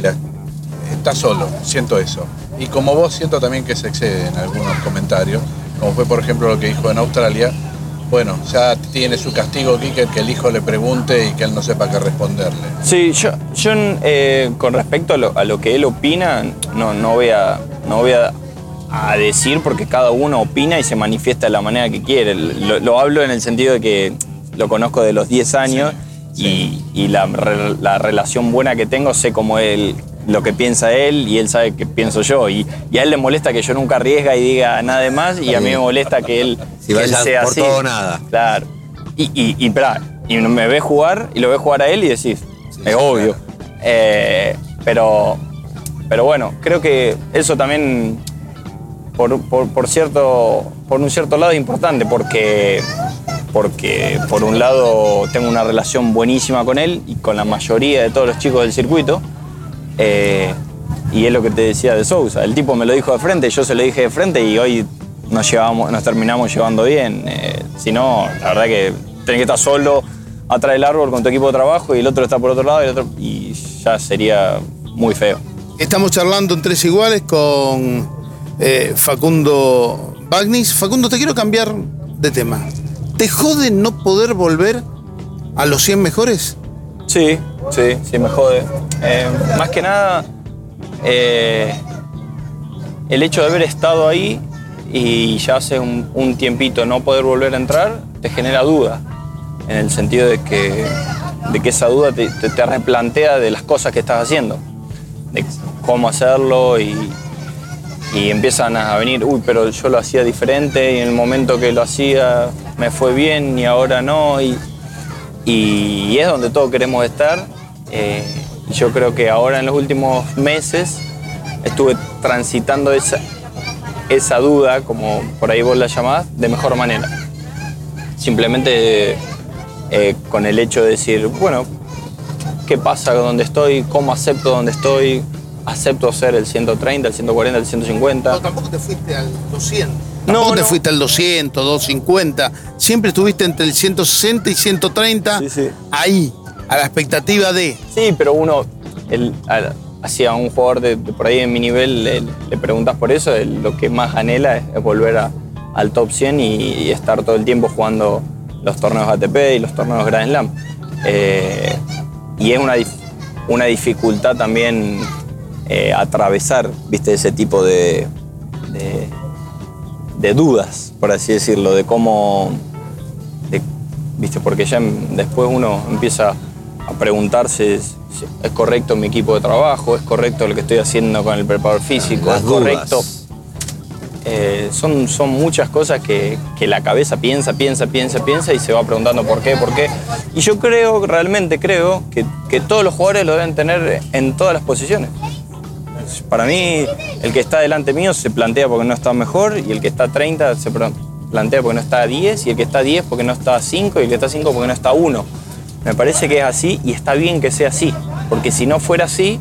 está solo, siento eso. Y como vos siento también que se excede en algunos comentarios, como fue por ejemplo lo que dijo en Australia, bueno, ya tiene su castigo Kicker que el hijo le pregunte y que él no sepa qué responderle. Sí, yo, yo eh, con respecto a lo, a lo que él opina, no, no voy, a, no voy a, a decir porque cada uno opina y se manifiesta de la manera que quiere. Lo, lo hablo en el sentido de que lo conozco de los 10 años y, y la, la relación buena que tengo, sé cómo él, lo que piensa él y él sabe que pienso yo. Y, y a él le molesta que yo nunca arriesga y diga nada de más y a mí me molesta que él, Si que él sea por así. todo o nada. Claro. Y, y, y, y me ve jugar y lo ve jugar a él y decís, es obvio. Eh, pero, pero bueno, creo que eso también, por, por- por cierto, por un cierto lado, es importante porque, porque por un lado tengo una relación buenísima con él y con la mayoría de todos los chicos del circuito. Eh, y es lo que te decía de Sousa. El tipo me lo dijo de frente, yo se lo dije de frente y hoy nos, llevamos, nos terminamos llevando bien. Eh, si no, la verdad que tenés que estar solo atrás del árbol con tu equipo de trabajo y el otro está por otro lado y, ya sería muy feo. Estamos charlando en Tres Iguales con eh, Facundo Bagnis. Facundo, te quiero cambiar de tema. ¿Te jode no poder volver a los 100 mejores? Sí, sí, sí, me jode. Eh, más que nada, eh, el hecho de haber estado ahí y ya hace un, tiempito no poder volver a entrar, te genera duda. En el sentido de que, de que esa duda te replantea de las cosas que estás haciendo, de cómo hacerlo y, y empiezan a venir, uy, pero yo lo hacía diferente y en el momento que lo hacía me fue bien y ahora no. Y, y es donde todos queremos estar. Eh, yo creo que ahora en los últimos meses estuve transitando esa, esa duda, como por ahí vos la llamás, de mejor manera. Simplemente eh, con el hecho de decir, bueno, ¿qué pasa donde estoy? ¿Cómo acepto donde estoy? ¿Acepto ser el 130, el 140, el 150? tampoco te fuiste al 200. No, te no. fuiste al 200, 250. Siempre estuviste entre el 160 y 130. Sí, sí. Ahí, a la expectativa de. Sí, pero uno, el, a- hacia un jugador de, de por ahí en mi nivel, le, le preguntas por eso, lo que más anhela es, es volver a- al top 100 y, y estar todo el tiempo jugando los torneos ATP y los torneos Grand Slam. Eh, y es una, una dificultad también eh, atravesar, viste, ese tipo de, de, de dudas, por así decirlo, de cómo, de- viste, porque ya después uno empieza a preguntarse si es correcto mi equipo de trabajo, es correcto lo que estoy haciendo con el preparador físico, Las es dudas. correcto eh, son, son muchas cosas que, que la cabeza piensa, piensa, piensa, piensa y se va preguntando por qué, por qué. Y yo creo, realmente creo, que, que todos los jugadores lo deben tener en todas las posiciones. Para mí, el que está delante mío se plantea porque no está mejor y el que está a 30 se plantea porque no está a 10 y el que está a 10 porque no está a 5 y el que está a 5 porque no está a 1. Me parece que es así y está bien que sea así, porque si no fuera así,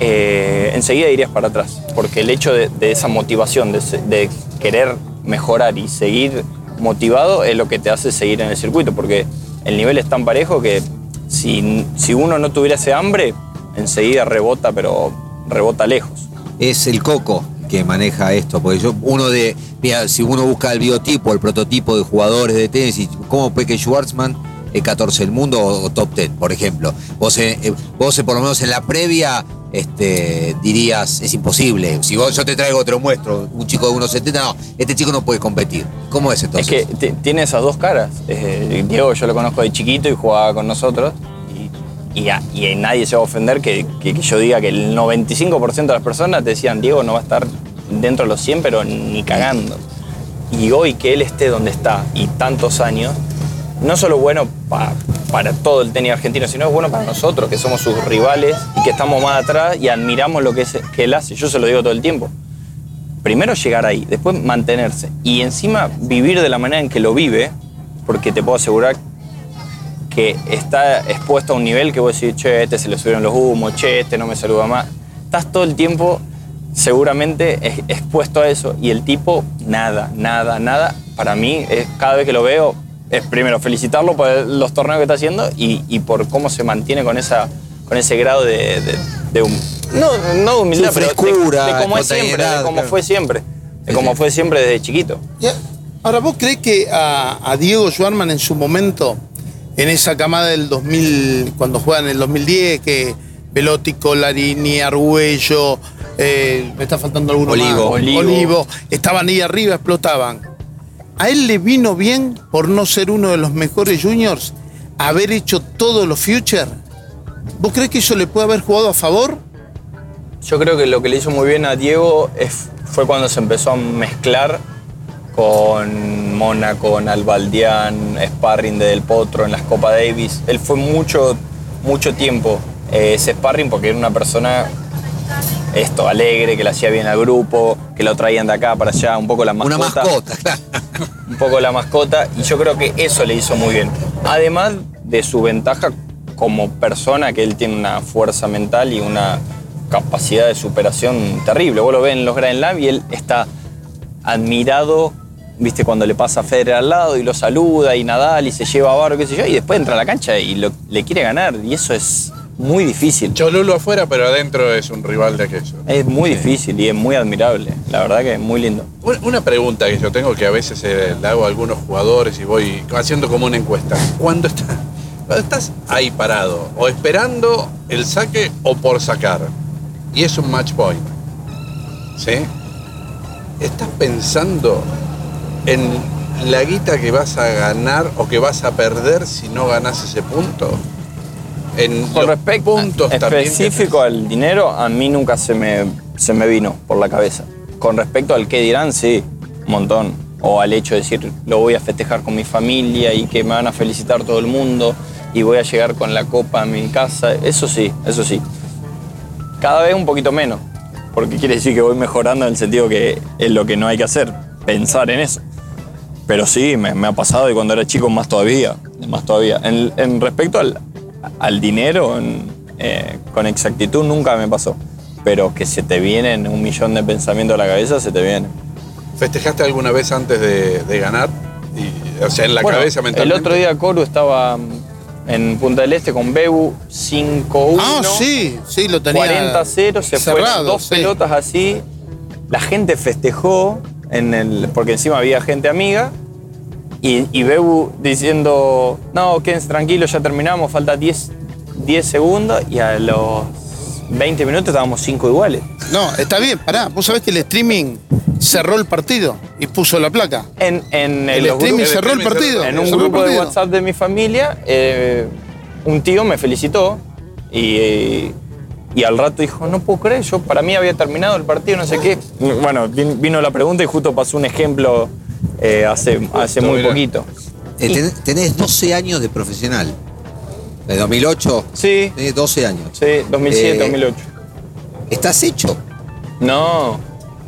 eh, enseguida irías para atrás. Porque el hecho de, esa motivación, de, querer mejorar y seguir motivado, es lo que te hace seguir en el circuito. Porque el nivel es tan parejo que si uno no tuviera ese hambre, enseguida rebota, pero rebota lejos. es el coco que maneja esto, porque yo, uno de, mira, si uno busca el biotipo, el prototipo de jugadores de tenis, y como Peque Schwartzman, el 14 del mundo o, top 10, por ejemplo. Vos, eh, eh, vos eh, por lo menos en la previa este, dirías, es imposible. Si vos, yo te traigo, te lo muestro, un chico de 1,70, no, este chico no puede competir. ¿Cómo es entonces? Es que tiene esas dos caras. Eh, Diego yo lo conozco de chiquito y jugaba con nosotros. Y, a- nadie se va a ofender que, yo diga que el 95% de las personas decían, Diego no va a estar dentro de los 100, pero ni cagando. Y hoy que él esté donde está y tantos años, no solo bueno pa- para todo el tenis argentino, sino es bueno para nosotros, que somos sus rivales y que estamos más atrás y admiramos lo que, que él hace. Yo se lo digo todo el tiempo primero llegar ahí, después mantenerse y encima vivir de la manera en que lo vive, porque te puedo asegurar que está expuesto a un nivel que vos decís, che, este se le subieron los humos, che, este no me saluda más. Estás todo el tiempo seguramente ex- expuesto a eso y el tipo nada, nada, nada. Para mí, es, cada vez que lo veo, es primero felicitarlo por los torneos que está haciendo y, y por cómo se mantiene con, esa, con ese grado de, de- de hum- no, no humildad, Su pero de- frescura, de, cómo es siempre, de espontaneidad, cómo claro. fue siempre, de cómo fue siempre desde chiquito. Ahora, ¿vos crees que a, a Diego Schwarman en su momento, en esa camada del 2000, cuando juegan en el 2010, que Velotti, Colarini, Argüello, eh, me está faltando alguno Olivo. más, Olivo. Olivo, estaban ahí arriba, explotaban. ¿A él le vino bien, por no ser uno de los mejores juniors, haber hecho todos los future? ¿Vos crees que eso le puede haber jugado a favor? Yo creo que lo que le hizo muy bien a Diego es- fue cuando se empezó a mezclar con Mónaco, con Albaldián, Sparring de Del Potro en las Copa Davis. Él fue mucho, mucho tiempo eh, ese Sparring porque era una persona esto, alegre, que le hacía bien al grupo, que lo traían de acá para allá, un poco la mascota. Una mascota, claro. un poco la mascota y yo creo que eso le hizo muy bien. Además de su ventaja como persona, que él tiene una fuerza mental y una capacidad de superación terrible. Vos lo ves en los Grand Slam y él está admirado, viste, cuando le pasa a Federer al lado y lo saluda y Nadal y se lleva a Barro, qué sé yo, y después entra a la cancha y lo- le quiere ganar y eso es muy difícil. Cholulo afuera, pero adentro es un rival de aquello. Es muy difícil y es muy admirable. La verdad que es muy lindo. Una- pregunta que yo tengo que a veces eh, le hago a algunos jugadores y voy haciendo como una encuesta. Cuando, está- cuando estás ahí parado, o esperando el saque o por sacar, y es un match point, ¿sí? ¿Estás pensando en la guita que vas a ganar o que vas a perder si no ganas ese punto? En Con respecto puntos específico al dinero, a mí nunca se me, se me vino por la cabeza. Con respecto al qué dirán, sí, un montón. O al hecho de decir, lo voy a festejar con mi familia y que me van a felicitar todo el mundo y voy a llegar con la copa a mi casa. Eso sí, eso sí. Cada vez un poquito menos. Porque quiere decir que voy mejorando en el sentido que es lo que no hay que hacer, pensar en eso. Pero sí, me, me ha pasado y cuando era chico más todavía, más todavía. En, en respecto al, al dinero, en, eh, con exactitud nunca me pasó. Pero que se te vienen un millón de pensamientos a la cabeza, se te vienen. ¿Festejaste alguna vez antes de, de ganar? Y, o sea, en la Bueno, cabeza el mentalmente. otro día Coru estaba mm, en Punta del Este con Bebu 5-1. Ah, sí, sí, lo tenía. 40-0, se cerrado, fueron dos sí. pelotas así. La gente festejó, en el, porque encima había gente amiga. Y, y Bebu diciendo, no, quédense tranquilos, ya terminamos, falta 10, 10 segundos. Y a los 20 minutos estábamos cinco iguales. No, está bien, pará. Vos sabés que el streaming cerró el partido y puso la placa. En, en El streaming grupos- cerró el partido. en un grupo de. WhatsApp de mi familia, eh, un tío me felicitó y, y al rato dijo, no puedo creer, yo para mí había terminado el partido, no sé qué. Bueno, vin- vino la pregunta y justo pasó un ejemplo eh, hace, hace muy poquito. Eh, ten- tenés 12 años de profesional. De 2008. Sí, Tenés 12 años. sí, 2007, Eh, 2008. ¿Estás hecho? No,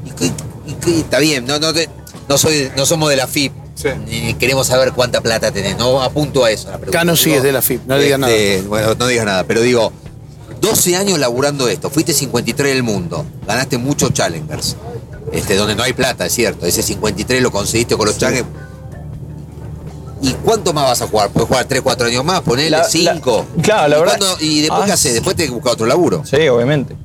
¿Y qué- y qué- está bien, no, no, te- no, soy, no somos de la FIP. Sí. Ni queremos saber cuánta plata tenés. No apunto a eso. la pregunta. Cano sí Digo, es de la FIP, no digas nada. este, Bueno, no digas nada, pero digo, 12 años laburando esto, fuiste 53 del mundo, ganaste muchos challengers, este, donde no hay plata, es cierto, ese 53 lo conseguiste con los challengers. ¿Y cuánto más vas a jugar? ¿Puedes jugar 3, 4 años más? Ponele La- 5. la- claro, la ¿Y, verdad- ¿Y después Ah, qué haces? Después te buscar otro laburo. Sí, obviamente.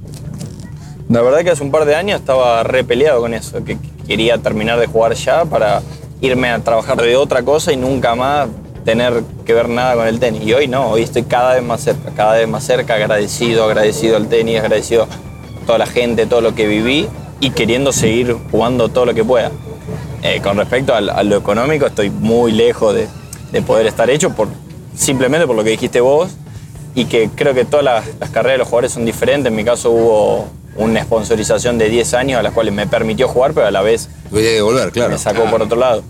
La verdad que hace un par de años estaba re peleado con eso, que quería terminar de jugar ya para irme a trabajar de otra cosa y nunca más tener que ver nada con el tenis. Y hoy no, hoy estoy cada vez más cerca, cada vez más cerca, agradecido, agradecido al tenis, agradecido a toda la gente, todo lo que viví y queriendo seguir jugando todo lo que pueda. Eh, con respecto al- a, lo económico, estoy muy lejos de, de poder estar hecho por, simplemente por lo que dijiste vos y que creo que todas las, las carreras de los jugadores son diferentes. En mi caso hubo una sponsorización de 10 años a las cuales me permitió jugar, pero a la vez Tuviste que volver, claro. me sacó por otro lado.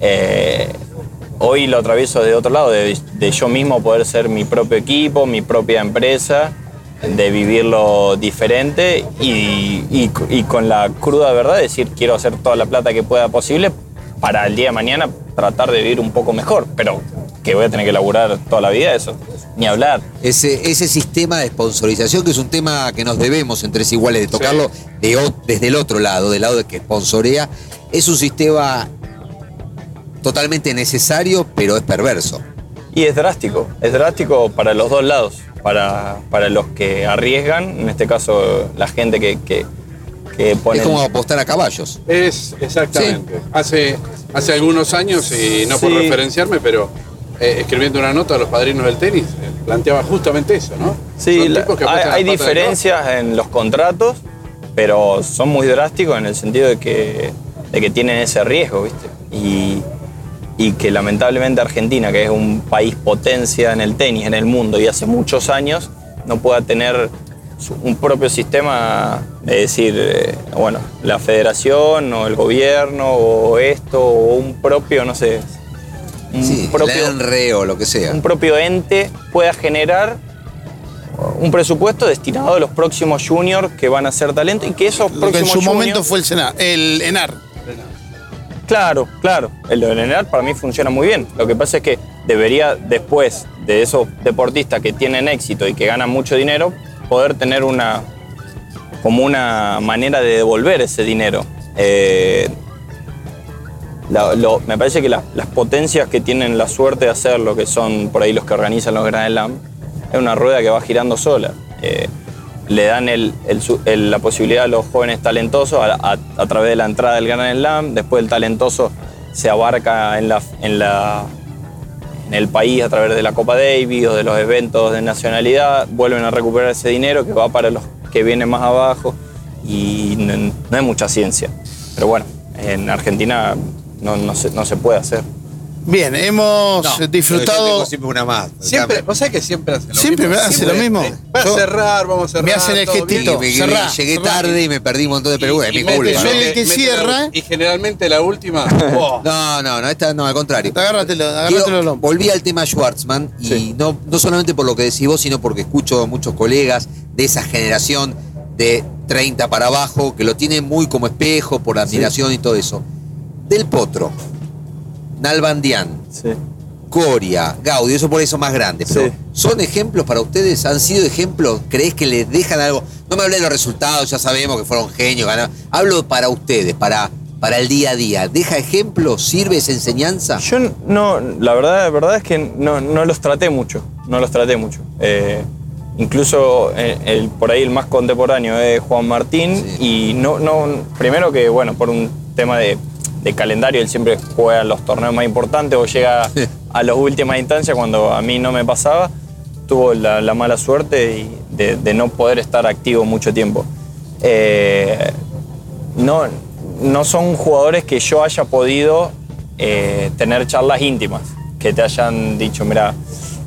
Eh, hoy lo atravieso de otro lado, de, de yo mismo poder ser mi propio equipo, mi propia empresa, de vivirlo diferente y, y- y con la cruda verdad decir quiero hacer toda la plata que pueda posible para el día de mañana tratar de vivir un poco mejor, pero que voy a tener que laburar toda la vida eso, ni hablar. Ese, ese sistema de sponsorización, que es un tema que nos debemos entre iguales de tocarlo de desde el otro lado, del lado de que sponsorea, es un sistema totalmente necesario, pero es perverso. Y es drástico, es drástico para los dos lados, para, para los que arriesgan, en este caso la gente que, que, que pone... Es como apostar a caballos. Es exactamente. Hace, hace algunos años, y no por Sí. referenciarme, pero eh, escribiendo una nota a los padrinos del tenis, eh, planteaba justamente eso, ¿no? Sí, la- hay, hay diferencias en los contratos, pero son muy drásticos en el sentido de que, de que tienen ese riesgo, ¿viste? Y, y que lamentablemente Argentina, que es un país potencia en el tenis, en el mundo, y hace muchos años, no pueda tener un propio sistema, de decir, eh, bueno, la federación o el gobierno o esto, o un propio, no sé, un Sí, propio la ENRE o lo que sea. un propio ente pueda generar un presupuesto destinado a los próximos juniors que van a ser talento y que esos Lo que en próximos su momento fue el, Sena, el ENAR. Claro, claro. El de Leonard para mí funciona muy bien. Lo que pasa es que debería, después de esos deportistas que tienen éxito y que ganan mucho dinero, poder tener una como una manera de devolver ese dinero. Eh, me parece que la- las potencias que tienen la suerte de hacerlo, que son por ahí los que organizan los Grand Slam, es una rueda que va girando sola. Eh, le dan el- la posibilidad a los jóvenes talentosos a través de la entrada del Grand Slam, después el talentoso se abarca en, la, en, la, en el país a través de la Copa Davis o de los eventos de nacionalidad, vuelven a recuperar ese dinero que va para los que vienen más abajo y no, no hay mucha ciencia. Pero bueno, en Argentina no, no se, no se puede hacer. Bien, hemos No, disfrutado. yo tengo siempre una más. Siempre, ¿vos sabés que siempre hace lo Siempre mismo? me hace Siempre, lo mismo. Voy a Yo- cerrar, vamos a cerrar. me hacen el gestito. bien. Cerrá, llegué cerrá. tarde y me perdí un montón de preguntas. Es mi culpa. yo el que cierra- y generalmente la última. oh, No, no, no, esta no, al contrario. Agárratelo, agárratelo hombro. volví al tema Schwartzman y Sí. no, no solamente por lo que decís vos, sino porque escucho a muchos colegas de esa generación de 30 para abajo que lo tienen muy como espejo por admiración y todo eso. Del Potro, Nalbandián, Sí. Coria, Gaudio, eso por eso más grande. Pero Sí. ¿son ejemplos para ustedes? ¿Han sido ejemplos? ¿Crees que les dejan algo? No me hablé de los resultados, ya sabemos que fueron genios, ganaron. Hablo para ustedes, para, para el día a día. ¿Deja ejemplos? ¿Sirve esa enseñanza? Yo no, la verdad, la verdad es que no, no los traté mucho, no los traté mucho. Eh, incluso eh, el, por ahí el más contemporáneo es Juan Martín y no, no, primero que bueno, por un tema de, de calendario, él siempre juega los torneos más importantes o llega a las últimas instancias cuando a mí no me pasaba. Tuvo la, la mala suerte y de- de no poder estar activo mucho tiempo. Eh, no, no son jugadores que yo haya podido eh, tener charlas íntimas, que te hayan dicho, mira,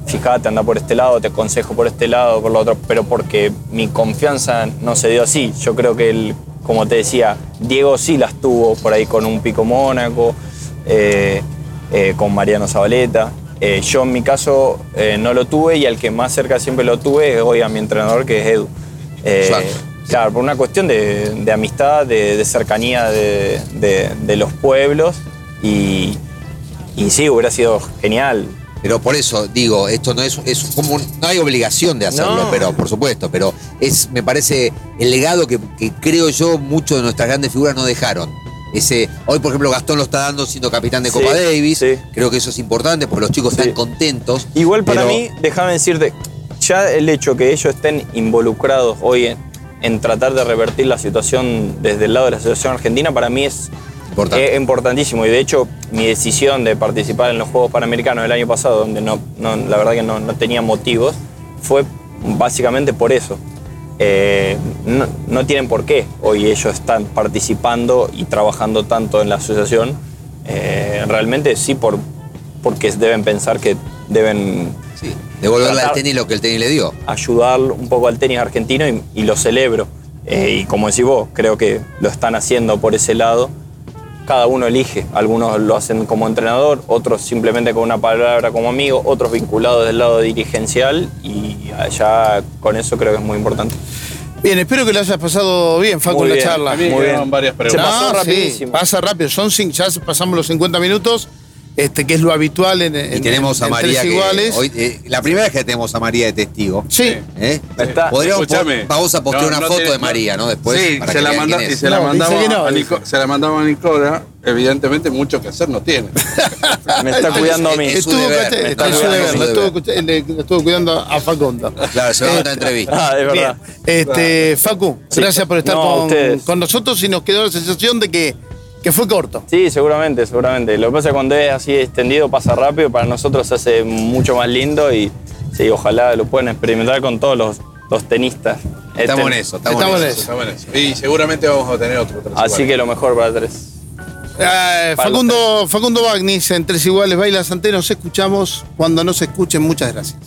fíjate, anda por este lado, te aconsejo por este lado, por lo otro, pero porque mi confianza no se dio así. Yo creo que, el, como te decía, Diego sí las tuvo por ahí con un Pico Mónaco, eh, eh, con Mariano Zabaleta. Eh, yo en mi caso no lo tuve y al que más cerca siempre lo tuve es hoy a mi entrenador, que es Edu. Claro, por una cuestión de, de amistad, de, de cercanía de, de- de los pueblos y, y sí, hubiera sido genial. Pero por eso digo, esto no es, es como un- no hay obligación de hacerlo, No. pero por supuesto, pero es, me parece, el legado que, que creo yo muchos de nuestras grandes figuras no dejaron. Ese, hoy, por ejemplo, Gastón lo está dando siendo capitán de Sí, Copa Davis. sí. Creo que eso es importante porque los chicos Sí. están contentos. Igual para pero- mí, déjame decirte, ya el hecho que ellos estén involucrados hoy en, en tratar de revertir la situación desde el lado de la Asociación Argentina, para mí es Importante. eh, importantísimo. Y de hecho, mi decisión de participar en los Juegos Panamericanos del año pasado, donde no, no- la verdad que no, no tenía motivos, fue básicamente por eso. Eh, no, no tienen por qué. Hoy ellos están participando y trabajando tanto en la asociación. Eh, realmente sí, por, porque deben pensar que deben Sí, devolverle al tenis lo que el tenis le dio. ayudar un poco al tenis argentino y, y lo celebro. Eh, y como decís vos, creo que lo están haciendo por ese lado. Cada uno elige. Algunos lo hacen como entrenador, otros simplemente con una palabra como amigo, otros vinculados del lado dirigencial y allá con eso creo que es muy importante. Bien, espero que lo hayas pasado bien, Facu, Muy en la bien. charla. Muy bien. varias Se preguntas. pasó sí, rapidísimo. pasa rápido. Son ya pasamos los 50 minutos, este, que es lo habitual en, en- Y tenemos a en María Tres que iguales. hoy, eh, la primera vez que tenemos a María de testigo. Sí. ¿eh? Está- Podríamos po- vamos a postear No, una no foto tiene- de María, ¿no? Después sí, para se que la, manda- y se la No, mandaba a. Nico- se la mandaba a Nicola. Evidentemente, mucho que hacer no tiene. Me está cuidando a mí. Es su Estuvo, cuidando, deber, su lo deber. estuvo, escucha- le- estuvo cuidando a Facundo. Claro, se va a otra entrevista. Ah, es verdad. Bien. Este, Facu, Sí. gracias por estar con nosotros y nos quedó la sensación de que, que fue corto. Sí, seguramente, seguramente. Lo que pasa es que cuando es así extendido pasa rápido, para nosotros se hace mucho más lindo y sí, ojalá lo puedan experimentar con todos los, los tenistas. Estamos en Este, eso, estamos, Estamos en en eso. Y seguramente vamos a tener otro. tres Así iguales. que lo mejor para tres. Eh, Para Facundo, Facundo Bagnis, en Tres Iguales, Baila Santé, nos escuchamos cuando nos escuchen. Muchas gracias.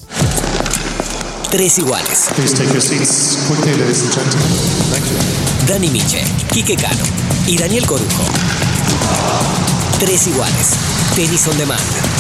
Tres iguales. Please take your seats quickly, ladies and gentlemen. Thank you. Dani Miche, Quique Cano y Daniel Corujo. Tres iguales. Tenis on demand.